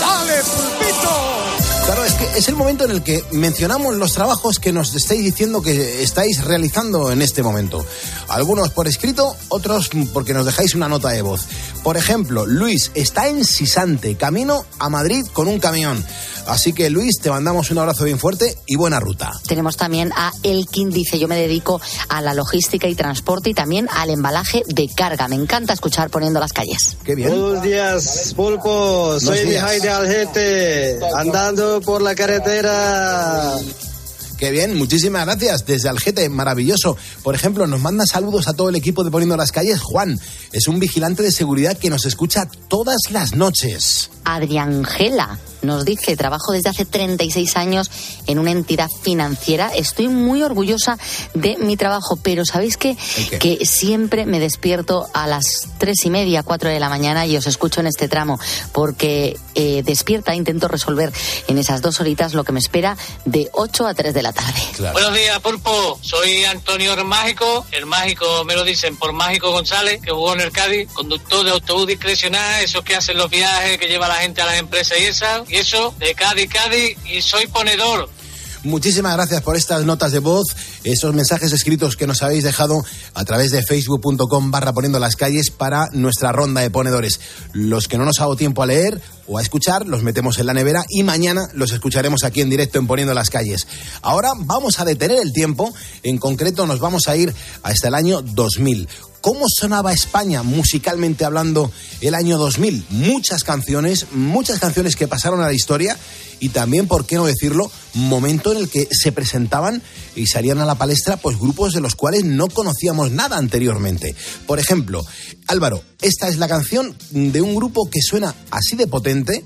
Dale, pulpito. Claro, es que es el momento en el que mencionamos los trabajos que nos estáis diciendo que estáis realizando en este momento. Algunos por escrito, otros porque nos dejáis una nota de voz. Por ejemplo, Luis está en Sisante, camino a Madrid con un camión. Así que Luis, te mandamos un abrazo bien fuerte y buena ruta. Tenemos también a Elkin, dice, yo me dedico a la logística y transporte y también al embalaje de carga. Me encanta escuchar poniendo las calles. Qué bien. Buenos días, Pulpo. Soy. Mijay de Algete, andando por la carretera. Qué bien, muchísimas gracias. Desde Algete, maravilloso. Por ejemplo, nos manda saludos a todo el equipo de Poniendo las Calles. Juan es un vigilante de seguridad que nos escucha todas las noches. Adriangela nos dice, trabajo desde hace 36 años en una entidad financiera. Estoy muy orgullosa de mi trabajo, pero ¿sabéis qué? Que siempre me despierto a las tres y media, cuatro de la mañana y os escucho en este tramo, porque eh, despierta, intento resolver en esas dos horitas lo que me espera de 8 a 3 de la tarde. Buenos días, Pulpo. Soy Antonio el Mágico. El Mágico me lo dicen por Mágico González, que jugó en el Cádiz. Conductor de autobús discrecional, esos que hacen los viajes, que lleva la gente a las empresas y esas. Y eso, de Cádiz, Cádiz. Y soy ponedor. Muchísimas gracias por estas notas de voz, esos mensajes escritos que nos habéis dejado a través de facebook.com barra poniendo las calles para nuestra ronda de ponedores. Los que no nos ha dado tiempo a leer o a escuchar, los metemos en la nevera y mañana los escucharemos aquí en directo en Poniendo las calles. Ahora vamos a detener el tiempo, en concreto nos vamos a ir hasta el año 2000. ¿Cómo sonaba España musicalmente hablando el año 2000? Muchas canciones, muchas canciones que pasaron a la historia y también, por qué no decirlo, momento en el que se presentaban y salían a la palestra pues grupos de los cuales no conocíamos nada anteriormente. Por ejemplo, Álvaro, esta es la canción de un grupo que suena así de potente,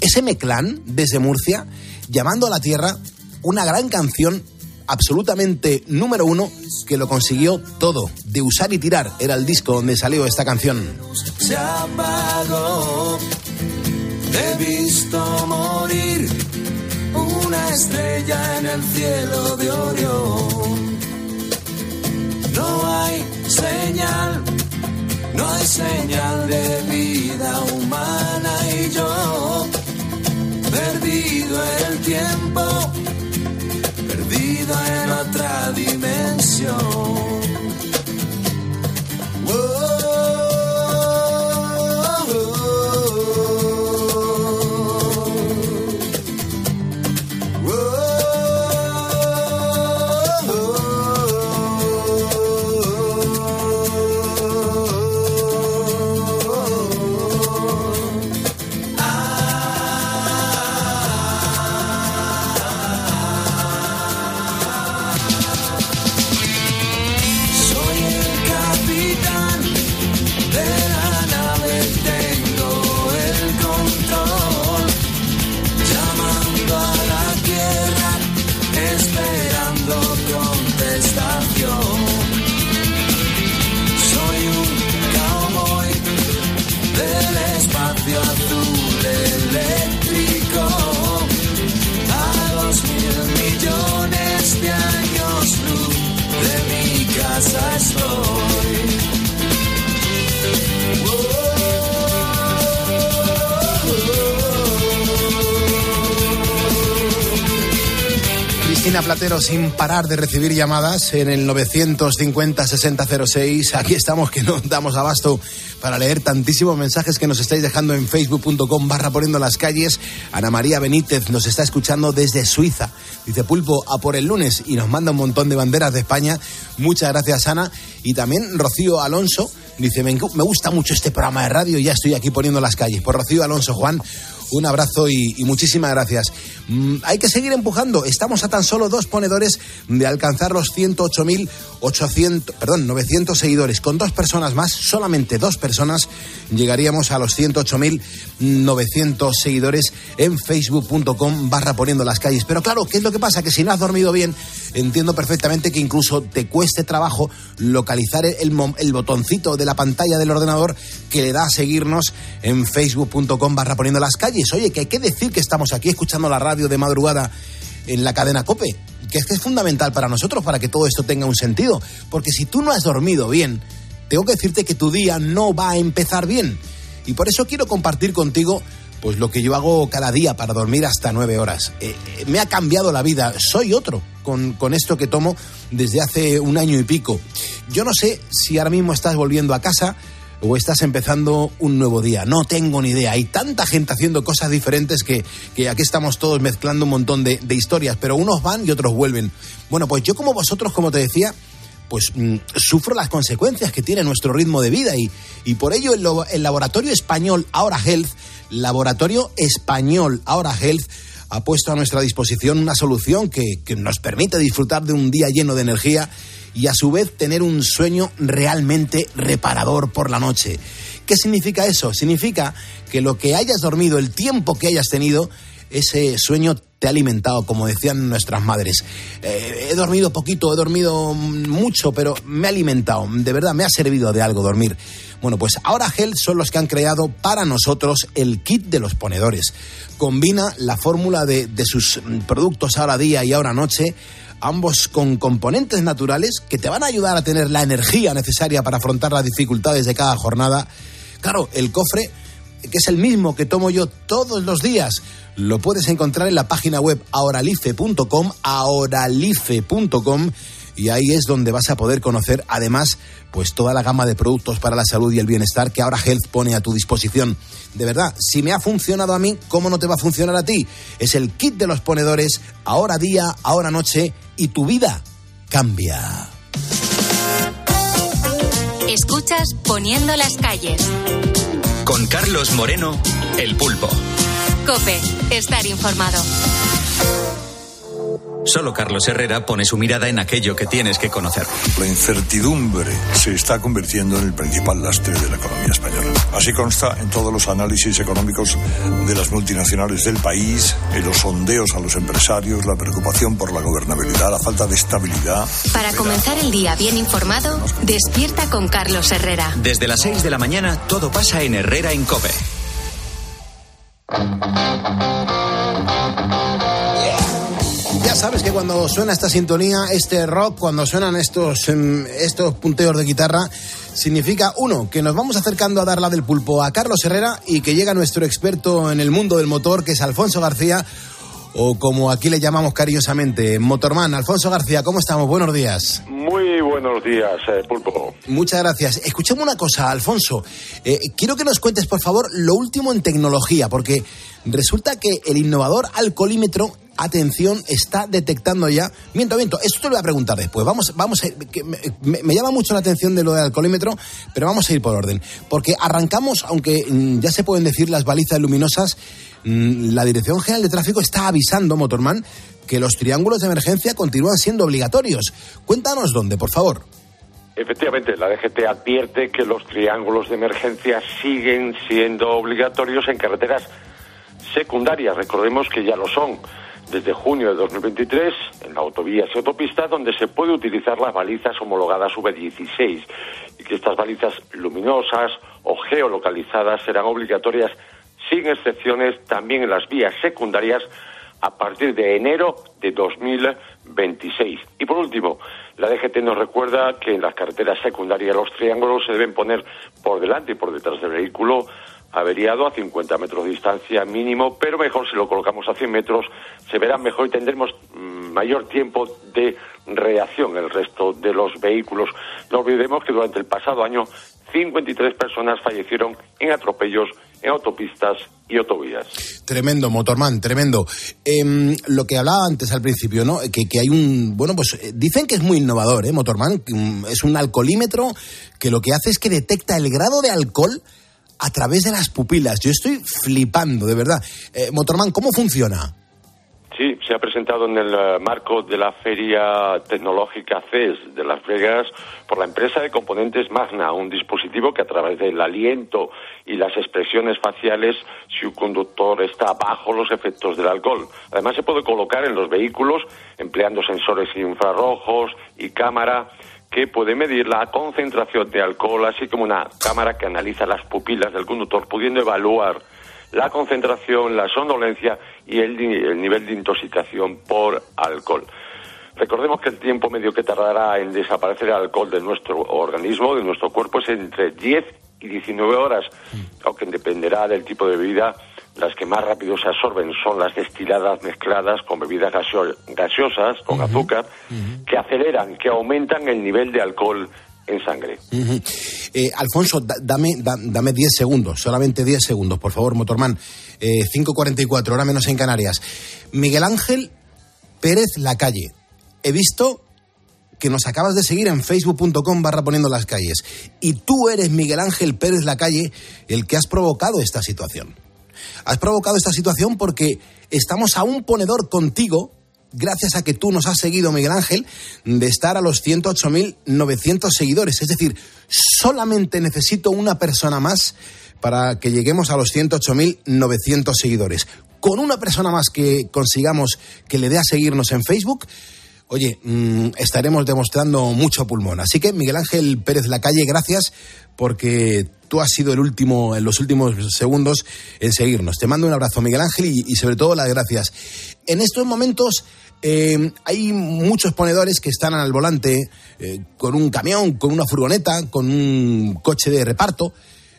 SM Clan desde Murcia, llamando a la tierra una gran canción absolutamente número uno que lo consiguió todo. De usar y tirar era el disco donde salió esta canción. se apagó. He visto morir una estrella en el cielo de Orión. No hay señal, no hay señal de vida humana y yo, perdido el tiempo, en otra dimensión. Soy sin parar de recibir llamadas en el 950-6006. Aquí estamos que no damos abasto para leer tantísimos mensajes que nos estáis dejando en facebook.com barra poniendo las calles. Ana María Benítez nos está escuchando desde Suiza. Dice Pulpo a por el lunes y nos manda un montón de banderas de España. Muchas gracias Ana. Y también Rocío Alonso dice me, gusta mucho este programa de radio ya estoy aquí poniendo las calles. Por Rocío Alonso Juan. Un abrazo y, muchísimas gracias. Mm, hay que seguir empujando. Estamos a tan solo dos ponedores de alcanzar los 108.800, perdón, 900 seguidores. Con dos personas más, solamente dos personas, llegaríamos a los 108.900 seguidores en facebook.com barra poniendo las calles. Pero claro, ¿qué es lo que pasa? Que si no has dormido bien, entiendo perfectamente que incluso te cueste trabajo localizar el, el botoncito de la pantalla del ordenador que le da a seguirnos en facebook.com barra poniendo las calles. Oye, que hay que decir que estamos aquí escuchando la radio de madrugada en la cadena Cope, que es que es fundamental para nosotros para que todo esto tenga un sentido. Porque si tú no has dormido bien, tengo que decirte que tu día no va a empezar bien. Y por eso quiero compartir contigo pues lo que yo hago cada día para dormir hasta nueve horas. Eh, eh, me ha cambiado la vida, soy otro con, con esto que tomo desde hace un año y pico. Yo no sé si ahora mismo estás volviendo a casa o estás empezando un nuevo día. No tengo ni idea. Hay tanta gente haciendo cosas diferentes que, que aquí estamos todos mezclando un montón de, historias, pero unos van y otros vuelven. Bueno, pues yo como vosotros, como te decía, pues mm, sufro las consecuencias que tiene nuestro ritmo de vida y, y por ello el, lo- el laboratorio español Ahora Health, laboratorio español Ahora Health, ha puesto a nuestra disposición una solución que, que nos permite disfrutar de un día lleno de energía y a su vez tener un sueño realmente reparador por la noche. ¿Qué significa eso? Significa que lo que hayas dormido, el tiempo que hayas tenido, ese sueño te ha alimentado, como decían nuestras madres. Eh, he dormido poquito, he dormido mucho, pero me ha alimentado. De verdad, me ha servido de algo dormir. Bueno, pues ahora Health son los que han creado para nosotros el kit de los ponedores. Combina la fórmula de, de sus mm, productos ahora día y ahora noche, ambos con componentes naturales que te van a ayudar a tener la energía necesaria para afrontar las dificultades de cada jornada. Claro, el cofre que es el mismo que tomo yo todos los días. Lo puedes encontrar en la página web ahoralife.com, ahoralife.com y ahí es donde vas a poder conocer además pues toda la gama de productos para la salud y el bienestar que ahora Health pone a tu disposición. De verdad, si me ha funcionado a mí, ¿cómo no te va a funcionar a ti? Es el kit de los ponedores, ahora día, ahora noche y tu vida cambia. Escuchas Poniendo las calles. Con Carlos Moreno, El Pulpo. Cope, estar informado. Solo Carlos Herrera pone su mirada en aquello que tienes que conocer. La incertidumbre se está convirtiendo en el principal lastre de la economía española. Así consta en todos los análisis económicos de las multinacionales del país, en los sondeos a los empresarios, la preocupación por la gobernabilidad, la falta de estabilidad. Para comenzar el día bien informado, despierta con Carlos Herrera. Desde las 6 de la mañana todo pasa en Herrera en Cope. Ya sabes que cuando suena esta sintonía, este rock, cuando suenan estos, em, estos punteos de guitarra, significa, uno, que nos vamos acercando a dar la del pulpo a Carlos Herrera y que llega nuestro experto en el mundo del motor, que es Alfonso García, o como aquí le llamamos cariñosamente, Motorman. Alfonso García, ¿cómo estamos? Buenos días. Muy buenos días, eh, Pulpo. Muchas gracias. Escuchemos una cosa, Alfonso. Eh, quiero que nos cuentes, por favor, lo último en tecnología, porque resulta que el innovador alcoholímetro, atención, está detectando ya. Miento, miento, esto te lo voy a preguntar después. Vamos, vamos, a- que me, me- llama mucho la atención de lo del alcoholímetro, pero vamos a ir por orden. Porque arrancamos, aunque mm, ya se pueden decir las balizas luminosas, mm, la Dirección General de Tráfico está avisando, Motorman, que los triángulos de emergencia continúan siendo obligatorios. Cuéntanos dónde, por favor. Efectivamente, la DGT advierte que los triángulos de emergencia siguen siendo obligatorios en carreteras secundarias. Recordemos que ya lo son desde junio de 2023 en autovías y autopistas donde se puede utilizar las balizas homologadas V16 y que estas balizas luminosas o geolocalizadas serán obligatorias sin excepciones también en las vías secundarias a partir de enero de 2026. Y por último, la DGT nos recuerda que en las carreteras secundarias los triángulos se deben poner por delante y por detrás del vehículo averiado a 50 metros de distancia mínimo, pero mejor si lo colocamos a 100 metros, se verá mejor y tendremos mm, mayor tiempo de reacción el resto de los vehículos. No olvidemos que durante el pasado año 53 personas fallecieron en atropellos en autopistas y autovías. Tremendo, Motorman, tremendo. Em, lo que hablaba antes al principio, ¿no? Que, que hay un. Bueno, pues eh, dicen que es muy innovador, ¿eh, Motorman? Mm, Es un alcoholímetro que lo que hace es que detecta el grado de alcohol a través de las pupilas. Yo estoy flipando, de verdad. Eh, Motorman, ¿cómo funciona? Sí, se ha presentado en el eh, marco de la Feria Tecnológica CES de Las Vegas por la empresa de componentes Magna, un dispositivo que a través del aliento y las expresiones faciales, si un conductor está bajo los efectos del alcohol. Además, se puede colocar en los vehículos empleando sensores infrarrojos y cámara que puede medir la concentración de alcohol, así como una cámara que analiza las pupilas del conductor, pudiendo evaluar la concentración, la somnolencia y el, el nivel de intoxicación por alcohol. Recordemos que el tiempo medio que tardará en desaparecer el alcohol de nuestro organismo, de nuestro cuerpo, es entre 10 y 19 horas, aunque dependerá del tipo de bebida. Las que más rápido se absorben son las destiladas mezcladas con bebidas gaseo- gaseosas, con azúcar, que aceleran, que aumentan el nivel de alcohol en sangre. Eh, Alfonso, da- dame, da- dame 10 segundos, solamente 10 segundos, por favor, Motorman. Eh, 5.44, hora menos en Canarias. Miguel Ángel Pérez Lacalle. He visto que nos acabas de seguir en facebook.com barra poniendo las calles. Y tú eres Miguel Ángel Pérez Lacalle el que has provocado esta situación. Has provocado esta situación porque estamos a un ponedor contigo, gracias a que tú nos has seguido, Miguel Ángel, de estar a los 108.900 seguidores. Es decir, solamente necesito una persona más para que lleguemos a los 108.900 seguidores. Con una persona más que consigamos que le dé a seguirnos en Facebook, oye, mm, estaremos demostrando mucho pulmón. Así que Miguel Ángel Pérez Lacalle, gracias porque tú has sido el último, en los últimos segundos en seguirnos. Te mando un abrazo, Miguel Ángel, y, sobre todo las gracias. En estos momentos eh, hay muchos ponedores que están al volante eh, con un camión, con una furgoneta, con un coche de reparto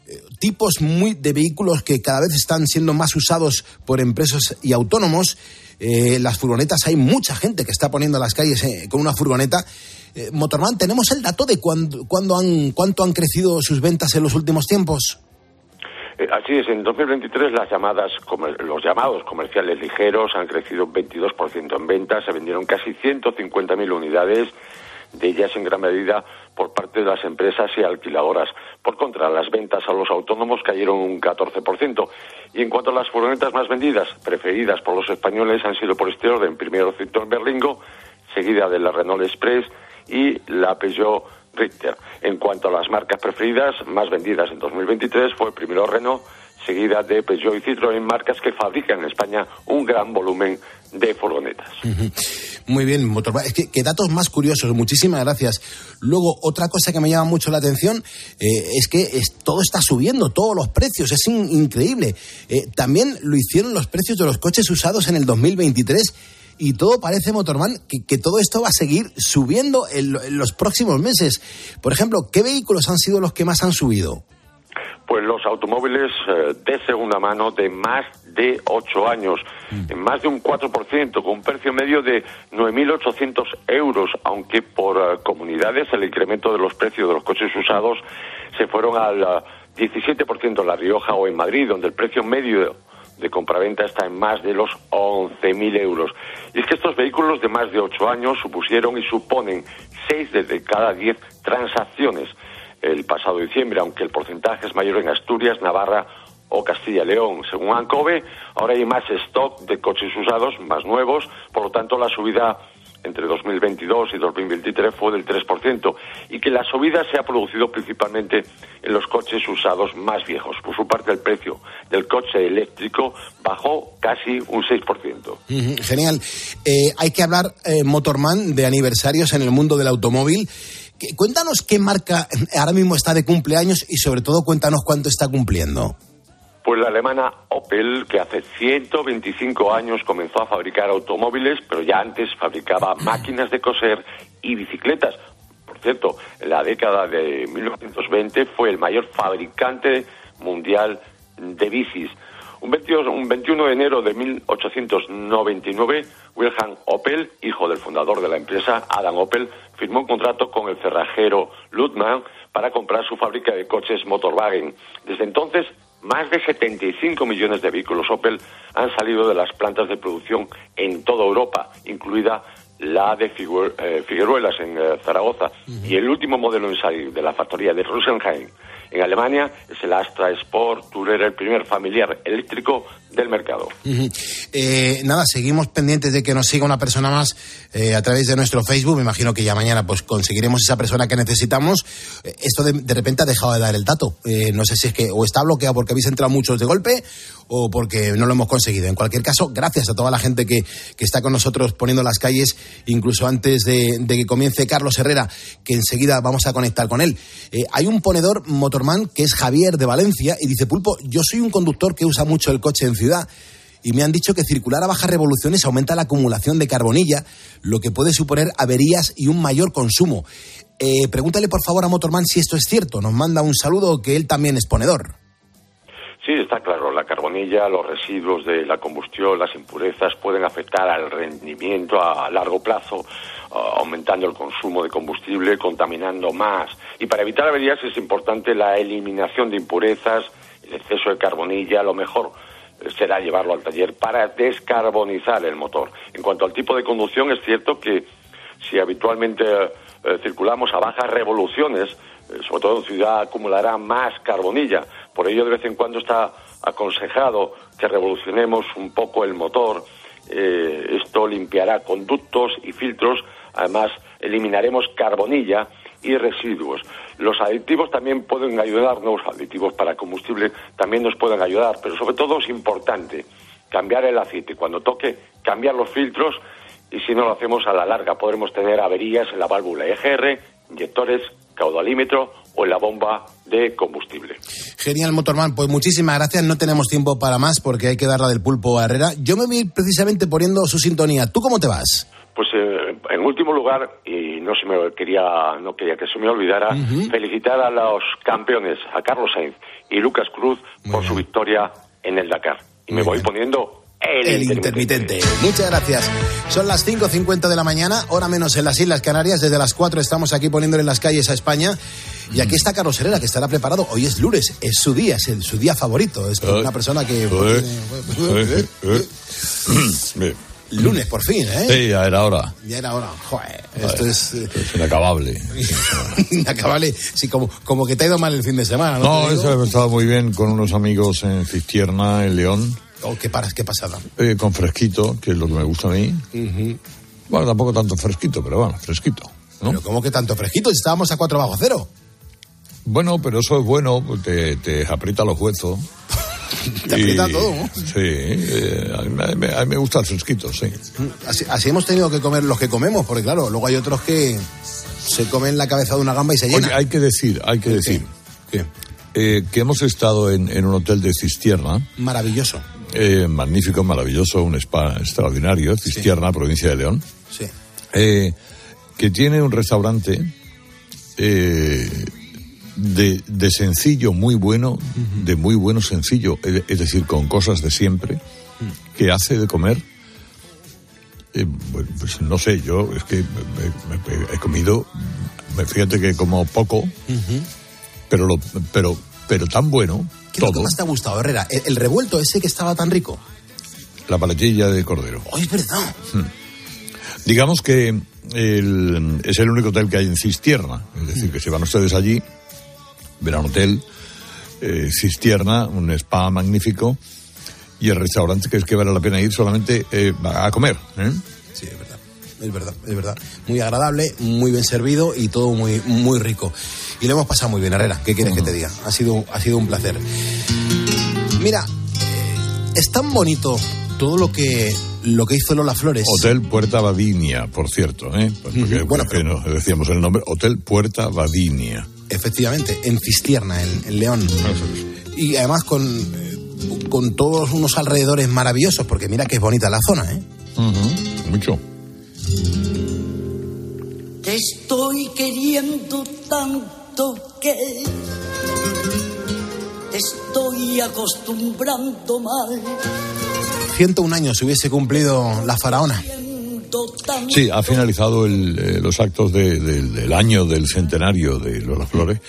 eh, tipos muy de vehículos que cada vez están siendo más usados por empresas y autónomos. Eh, las furgonetas, hay mucha gente que está poniendo las calles eh, con una furgoneta. Eh, Motorman, ¿tenemos el dato de cuándo, cuándo han, cuánto han crecido sus ventas en los últimos tiempos? Eh, Así es, en 2023 las llamadas, los llamados comerciales ligeros han crecido un 22% en ventas, se vendieron casi 150.000 unidades, de ellas en gran medida por parte de las empresas y alquiladoras. Por contra, las ventas a los autónomos cayeron un 14%. Y en cuanto a las furgonetas más vendidas, preferidas por los españoles, han sido por este orden. Primero Citroën Berlingo, seguida de la Renault Express y la Peugeot Richter. En cuanto a las marcas preferidas más vendidas en 2023 fue primero Renault, seguida de Peugeot y Citroën, marcas que fabrican en España un gran volumen de furgonetas. Muy bien, Motorman. Es que, datos más curiosos, muchísimas gracias. Luego, otra cosa que me llama mucho la atención eh, es que todo está subiendo, todos los precios, es in- increíble. Eh, también lo hicieron los precios de los coches usados en el 2023 y todo parece, Motorman, que, que todo esto va a seguir subiendo en, lo- en los próximos meses. Por ejemplo, ¿qué vehículos han sido los que más han subido? Pues los automóviles eh, de segunda mano de más de 8 años, en más de un 4%, con un precio medio de 9.800 euros, aunque por eh, comunidades el incremento de los precios de los coches usados se fueron al eh, 17% en La Rioja o en Madrid, donde el precio medio de compraventa está en más de los 11.000 euros. Y es que estos vehículos de más de 8 años supusieron y suponen 6 de cada 10 transacciones el pasado diciembre, aunque el porcentaje es mayor en Asturias, Navarra o Castilla y León. Según ANCOVE, ahora hay más stock de coches usados, más nuevos, por lo tanto la subida entre 2022 y 2023 fue del 3%, y que la subida se ha producido principalmente en los coches usados más viejos. Por su parte, el precio del coche eléctrico bajó casi un 6%. Ujú, Genial. Eh, hay que hablar, eh, Motorman, de aniversarios en el mundo del automóvil. Cuéntanos qué marca ahora mismo está de cumpleaños y sobre todo cuéntanos cuánto está cumpliendo. Pues la alemana Opel, que hace 125 años comenzó a fabricar automóviles, pero ya antes fabricaba máquinas de coser y bicicletas. Por cierto, en la década de 1920 fue el mayor fabricante mundial de bicis. Un 21, un 21 de enero de 1899, Wilhelm Opel, hijo del fundador de la empresa, Adam Opel, firmó un contrato con el cerrajero Ludman para comprar su fábrica de coches Motorwagen. Desde entonces, más de 75 millones de vehículos Opel han salido de las plantas de producción en toda Europa, incluida la de Figu- eh, Figueruelas en eh, Zaragoza y el último modelo en salir de la factoría de Rosenheim en Alemania es el Astra Sport Tourer, el primer familiar eléctrico del mercado. Eh, nada, seguimos pendientes de que nos siga una persona más eh, a través de nuestro Facebook. Me imagino que ya mañana pues conseguiremos esa persona que necesitamos. Eh, esto de, de repente ha dejado de dar el dato. No sé si es que o está bloqueado porque habéis entrado muchos de golpe o porque no lo hemos conseguido. En cualquier caso, gracias a toda la gente que, que está con nosotros poniendo las calles, incluso antes de, que comience Carlos Herrera, que enseguida vamos a conectar con él. Eh, hay un ponedor motorman que es Javier de Valencia y dice, Pulpo, yo soy un conductor que usa mucho el coche en ciudad y me han dicho que circular a bajas revoluciones aumenta la acumulación de carbonilla, lo que puede suponer averías y un mayor consumo. Eh, pregúntale por favor a Motorman si esto es cierto. Nos manda un saludo que él también es ponedor. Sí, está claro, la carbonilla, los residuos de la combustión, las impurezas pueden afectar al rendimiento a largo plazo, aumentando el consumo de combustible, contaminando más. Y para evitar averías es importante la eliminación de impurezas, el exceso de carbonilla, lo mejor será llevarlo al taller para descarbonizar el motor. En cuanto al tipo de conducción, es cierto que si habitualmente eh, circulamos a bajas revoluciones, eh, sobre todo en ciudad, acumulará más carbonilla. Por ello, de vez en cuando está aconsejado que revolucionemos un poco el motor. Eh, esto limpiará conductos y filtros. Además, eliminaremos carbonilla y residuos. Los aditivos también pueden ayudarnos, aditivos para combustible también nos pueden ayudar, pero sobre todo es importante cambiar el aceite. Cuando toque, cambiar los filtros y si no lo hacemos a la larga podremos tener averías en la válvula EGR, inyectores, caudalímetro o en la bomba de combustible. Genial, Motorman. Pues muchísimas gracias. No tenemos tiempo para más porque hay que darla del pulpo a Herrera. Yo me voy precisamente poniendo su sintonía. ¿Tú cómo te vas? Pues eh, en último lugar, y no se me quería, no quería que se me olvidara, felicitar a los campeones, a Carlos Sainz y Lucas Cruz, por su victoria en el Dakar. Y me voy poniendo el, El intermitente. intermitente. Muchas gracias. Son las 5.50 de la mañana, hora menos en las Islas Canarias. Desde las 4 estamos aquí poniéndole en las calles a España. Y aquí está Carlos Herrera, que estará preparado. Hoy es lunes, es su día, es el- su día favorito. Es una persona que... Eh, eh, eh. Lunes, por fin, ¿eh? Sí, ya era hora. Ya era hora. Joder, esto es eh, Es inacabable. [LAUGHS] inacabable. Sí, como, como que te ha ido mal el fin de semana, ¿no? No, eso he estado muy bien con unos amigos en Cistierna, en León, Oh, qué, paras, qué pasada. eh, con fresquito, que es lo que me gusta a mí. Bueno, tampoco tanto fresquito, pero bueno, fresquito. ¿no? Pero ¿cómo que tanto fresquito? Estábamos a 4 bajo cero. Bueno, pero eso es bueno, te, te aprieta los huesos. [LAUGHS] Te aprieta todo, ¿no? Sí, eh, a, mí, me- a mí me gusta el fresquito, sí. Así, así hemos tenido que comer los que comemos, porque claro, luego hay otros que se comen la cabeza de una gamba y se llena. Oye, hay que decir, hay que decir eh, que hemos estado en, en un hotel de Cistierna, Maravilloso. Eh, magnífico, maravilloso, un spa extraordinario, Cistierna, provincia de León, Sí. eh, que tiene un restaurante eh, de, de sencillo muy bueno, de muy bueno sencillo, es decir, con cosas de siempre, que hace de comer. eh, pues no sé, yo es que me- me- me- he comido, me- fíjate que como poco, pero lo, pero pero tan bueno ¿Qué es lo que más te ha gustado, Herrera? El, el revuelto ese que estaba tan rico. la paletilla de cordero Oh, es verdad. digamos que el- es el único hotel que hay en Cistierna es decir que si van ustedes allí verán hotel eh, Cistierna un spa magnífico y el restaurante que es que vale la pena ir solamente eh, a comer ¿eh? Es verdad. Es verdad. Muy agradable, muy bien servido y todo muy, muy rico. Y lo hemos pasado muy bien, Herrera. ¿Qué quieres que te diga? Ha sido, ha sido un placer. Mira, eh, es tan bonito todo lo que, lo que hizo Lola Flores. Hotel Puerta Vadinia por cierto ¿eh? porque, Bueno, porque no decíamos el nombre Hotel Puerta Vadinia Efectivamente, en Cistierna, en, en León. Y además con, eh, con todos unos alrededores maravillosos, porque mira que es bonita la zona, ¿eh? mucho Te estoy queriendo tanto que te estoy acostumbrando mal. 101 años se hubiese cumplido la faraona. Sí, ha finalizado el, eh, los actos de- del- del año del centenario de Lola Flores.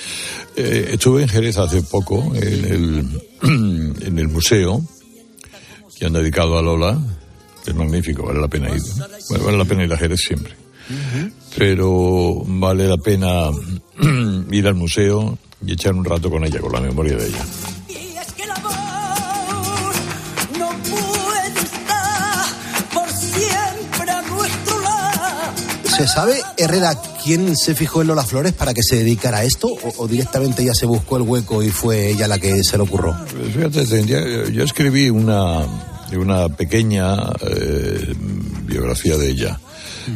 Eh, estuve en Jerez hace poco, en el, [CLEARS THROAT] en el museo que han dedicado a Lola, Es magnífico, vale la pena ir. Bueno, vale la pena ir a Jerez siempre. Pero vale la pena [CLEARS THROAT] ir al museo y echar un rato con ella, con la memoria de ella. No puede estar por siempre a nuestro lado. ¿Se sabe, Herrera, quién se fijó en Lola Flores para que se dedicara a esto? ¿O, o directamente ella se buscó el hueco y fue ella la que se le ocurrió? Pues Fíjate, yo escribí una, una pequeña eh, biografía de ella,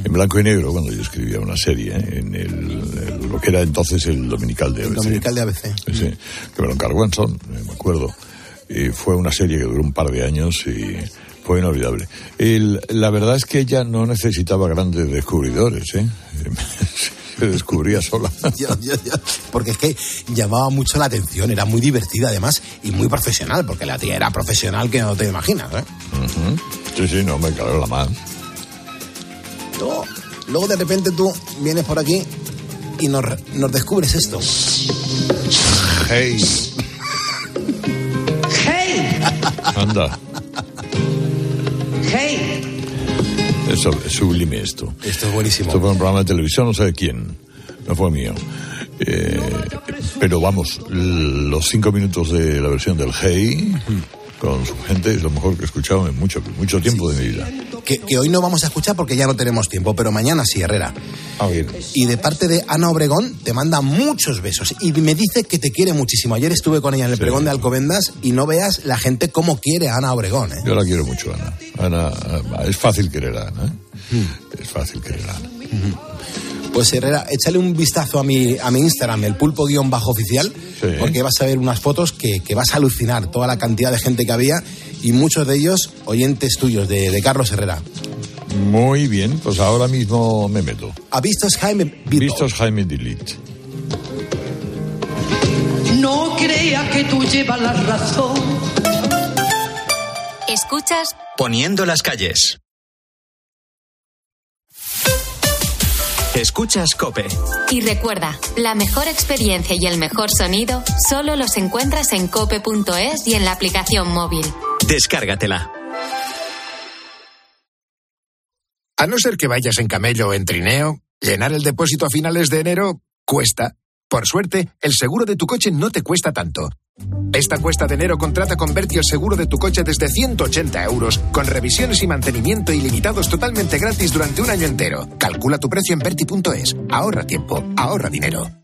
en blanco y negro, cuando yo escribía una serie, ¿eh? en el, el- lo que era entonces el Dominical de ABC. Dominical de ABC. Sí, que me lo encargó Anson, eh, me acuerdo. Y fue una serie que duró un par de años y fue inolvidable. El- la verdad es que ella no necesitaba grandes descubridores, ¿eh? [LAUGHS] Se descubría sola. [LAUGHS] Ya, ya, ya. Porque es que llamaba mucho la atención, era muy divertida además y muy profesional, porque la tía era profesional que no te imaginas. ¿eh? Ujú. Sí, sí, no, me cago la mano. Luego, luego de repente tú vienes por aquí y nos, nos descubres esto. Hey, ¡Hey! anda. ¡Hey! Eso es sublime esto. Esto es buenísimo. Esto fue un programa de televisión, no sé de quién. No fue mío. Eh, pero vamos, los cinco minutos de la versión del Hey con su gente es lo mejor que he escuchado en mucho, mucho tiempo de mi vida. Que, que hoy no vamos a escuchar porque ya no tenemos tiempo, pero mañana sí, Herrera. Ah, bien. Y de parte de Ana Obregón te manda muchos besos y me dice que te quiere muchísimo. Ayer estuve con ella en el pregón de Alcobendas y no veas la gente cómo quiere a Ana Obregón. ¿eh? Yo la quiero mucho, Ana. Ana, es fácil querer a Ana. ¿eh? Es fácil querer a Ana. Pues Herrera, échale un vistazo a mi, a mi Instagram, el pulpo guion bajo oficial, Sí. porque vas a ver unas fotos que, que vas a alucinar, toda la cantidad de gente que había y muchos de ellos oyentes tuyos, de, de Carlos Herrera. Muy bien, pues ahora mismo me meto. ¿Ha visto Jaime Vistos Jaime Delete. No crea que tú llevas la razón. Escuchas Poniendo las calles. Escuchas Cope. y recuerda, la mejor experiencia y el mejor sonido solo los encuentras en cope.es y en la aplicación móvil. Descárgatela. A no ser que vayas en camello o en trineo, llenar el depósito a finales de enero cuesta. Por suerte, el seguro de tu coche no te cuesta tanto. Esta cuesta de enero contrata con Berti el seguro de tu coche desde 180 euros, con revisiones y mantenimiento ilimitados totalmente gratis durante un año entero. Calcula tu precio en Berti.es. Ahorra tiempo, ahorra dinero.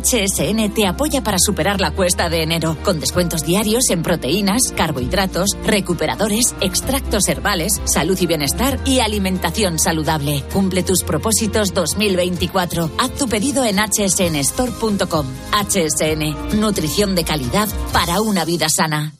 HSN te apoya para superar la cuesta de enero, con descuentos diarios en proteínas, carbohidratos, recuperadores, extractos herbales, salud y bienestar y alimentación saludable. Cumple tus propósitos 2024. Haz tu pedido en hsnstore.com. HSN, nutrición de calidad para una vida sana.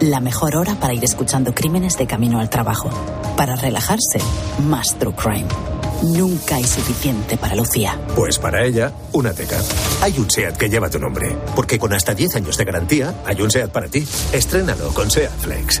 La mejor hora para ir escuchando crímenes de camino al trabajo. Para relajarse, más True Crime. Nunca hay suficiente para Lucía. Pues para ella, una teca. Hay un SEAT que lleva tu nombre. Porque con hasta 10 años de garantía, hay un SEAT para ti. Estrénalo con SEAT Flex.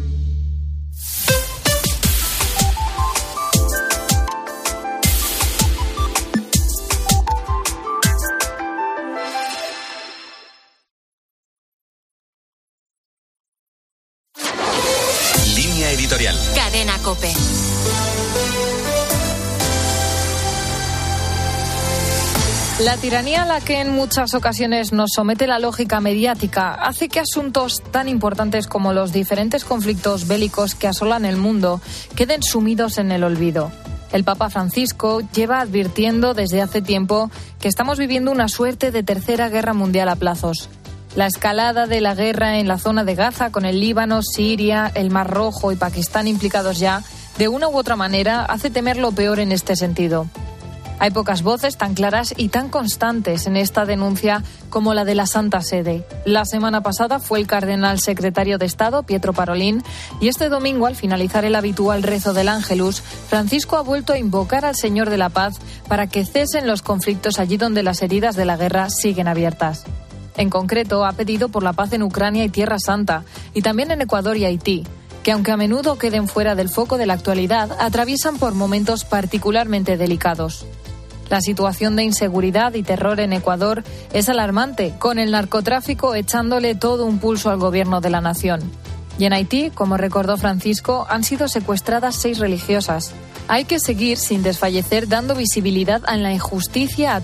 La tiranía a la que en muchas ocasiones nos somete la lógica mediática hace que asuntos tan importantes como los diferentes conflictos bélicos que asolan el mundo queden sumidos en el olvido. El Papa Francisco lleva advirtiendo desde hace tiempo que estamos viviendo una suerte de tercera guerra mundial a plazos. La escalada de la guerra en la zona de Gaza con el Líbano, Siria, el Mar Rojo y Pakistán implicados ya, de una u otra manera, hace temer lo peor en este sentido. Hay pocas voces tan claras y tan constantes en esta denuncia como la de la Santa Sede. La semana pasada fue el cardenal secretario de Estado, Pietro Parolín, y este domingo, al finalizar el habitual rezo del Ángelus, Francisco ha vuelto a invocar al Señor de la Paz para que cesen los conflictos allí donde las heridas de la guerra siguen abiertas. En concreto, ha pedido por la paz en Ucrania y Tierra Santa, y también en Ecuador y Haití, que aunque a menudo queden fuera del foco de la actualidad, atraviesan por momentos particularmente delicados. La situación de inseguridad y terror en Ecuador es alarmante, con el narcotráfico echándole todo un pulso al gobierno de la nación. Y en Haití, como recordó Francisco, han sido secuestradas seis religiosas. Hay que seguir sin desfallecer dando visibilidad a la injusticia a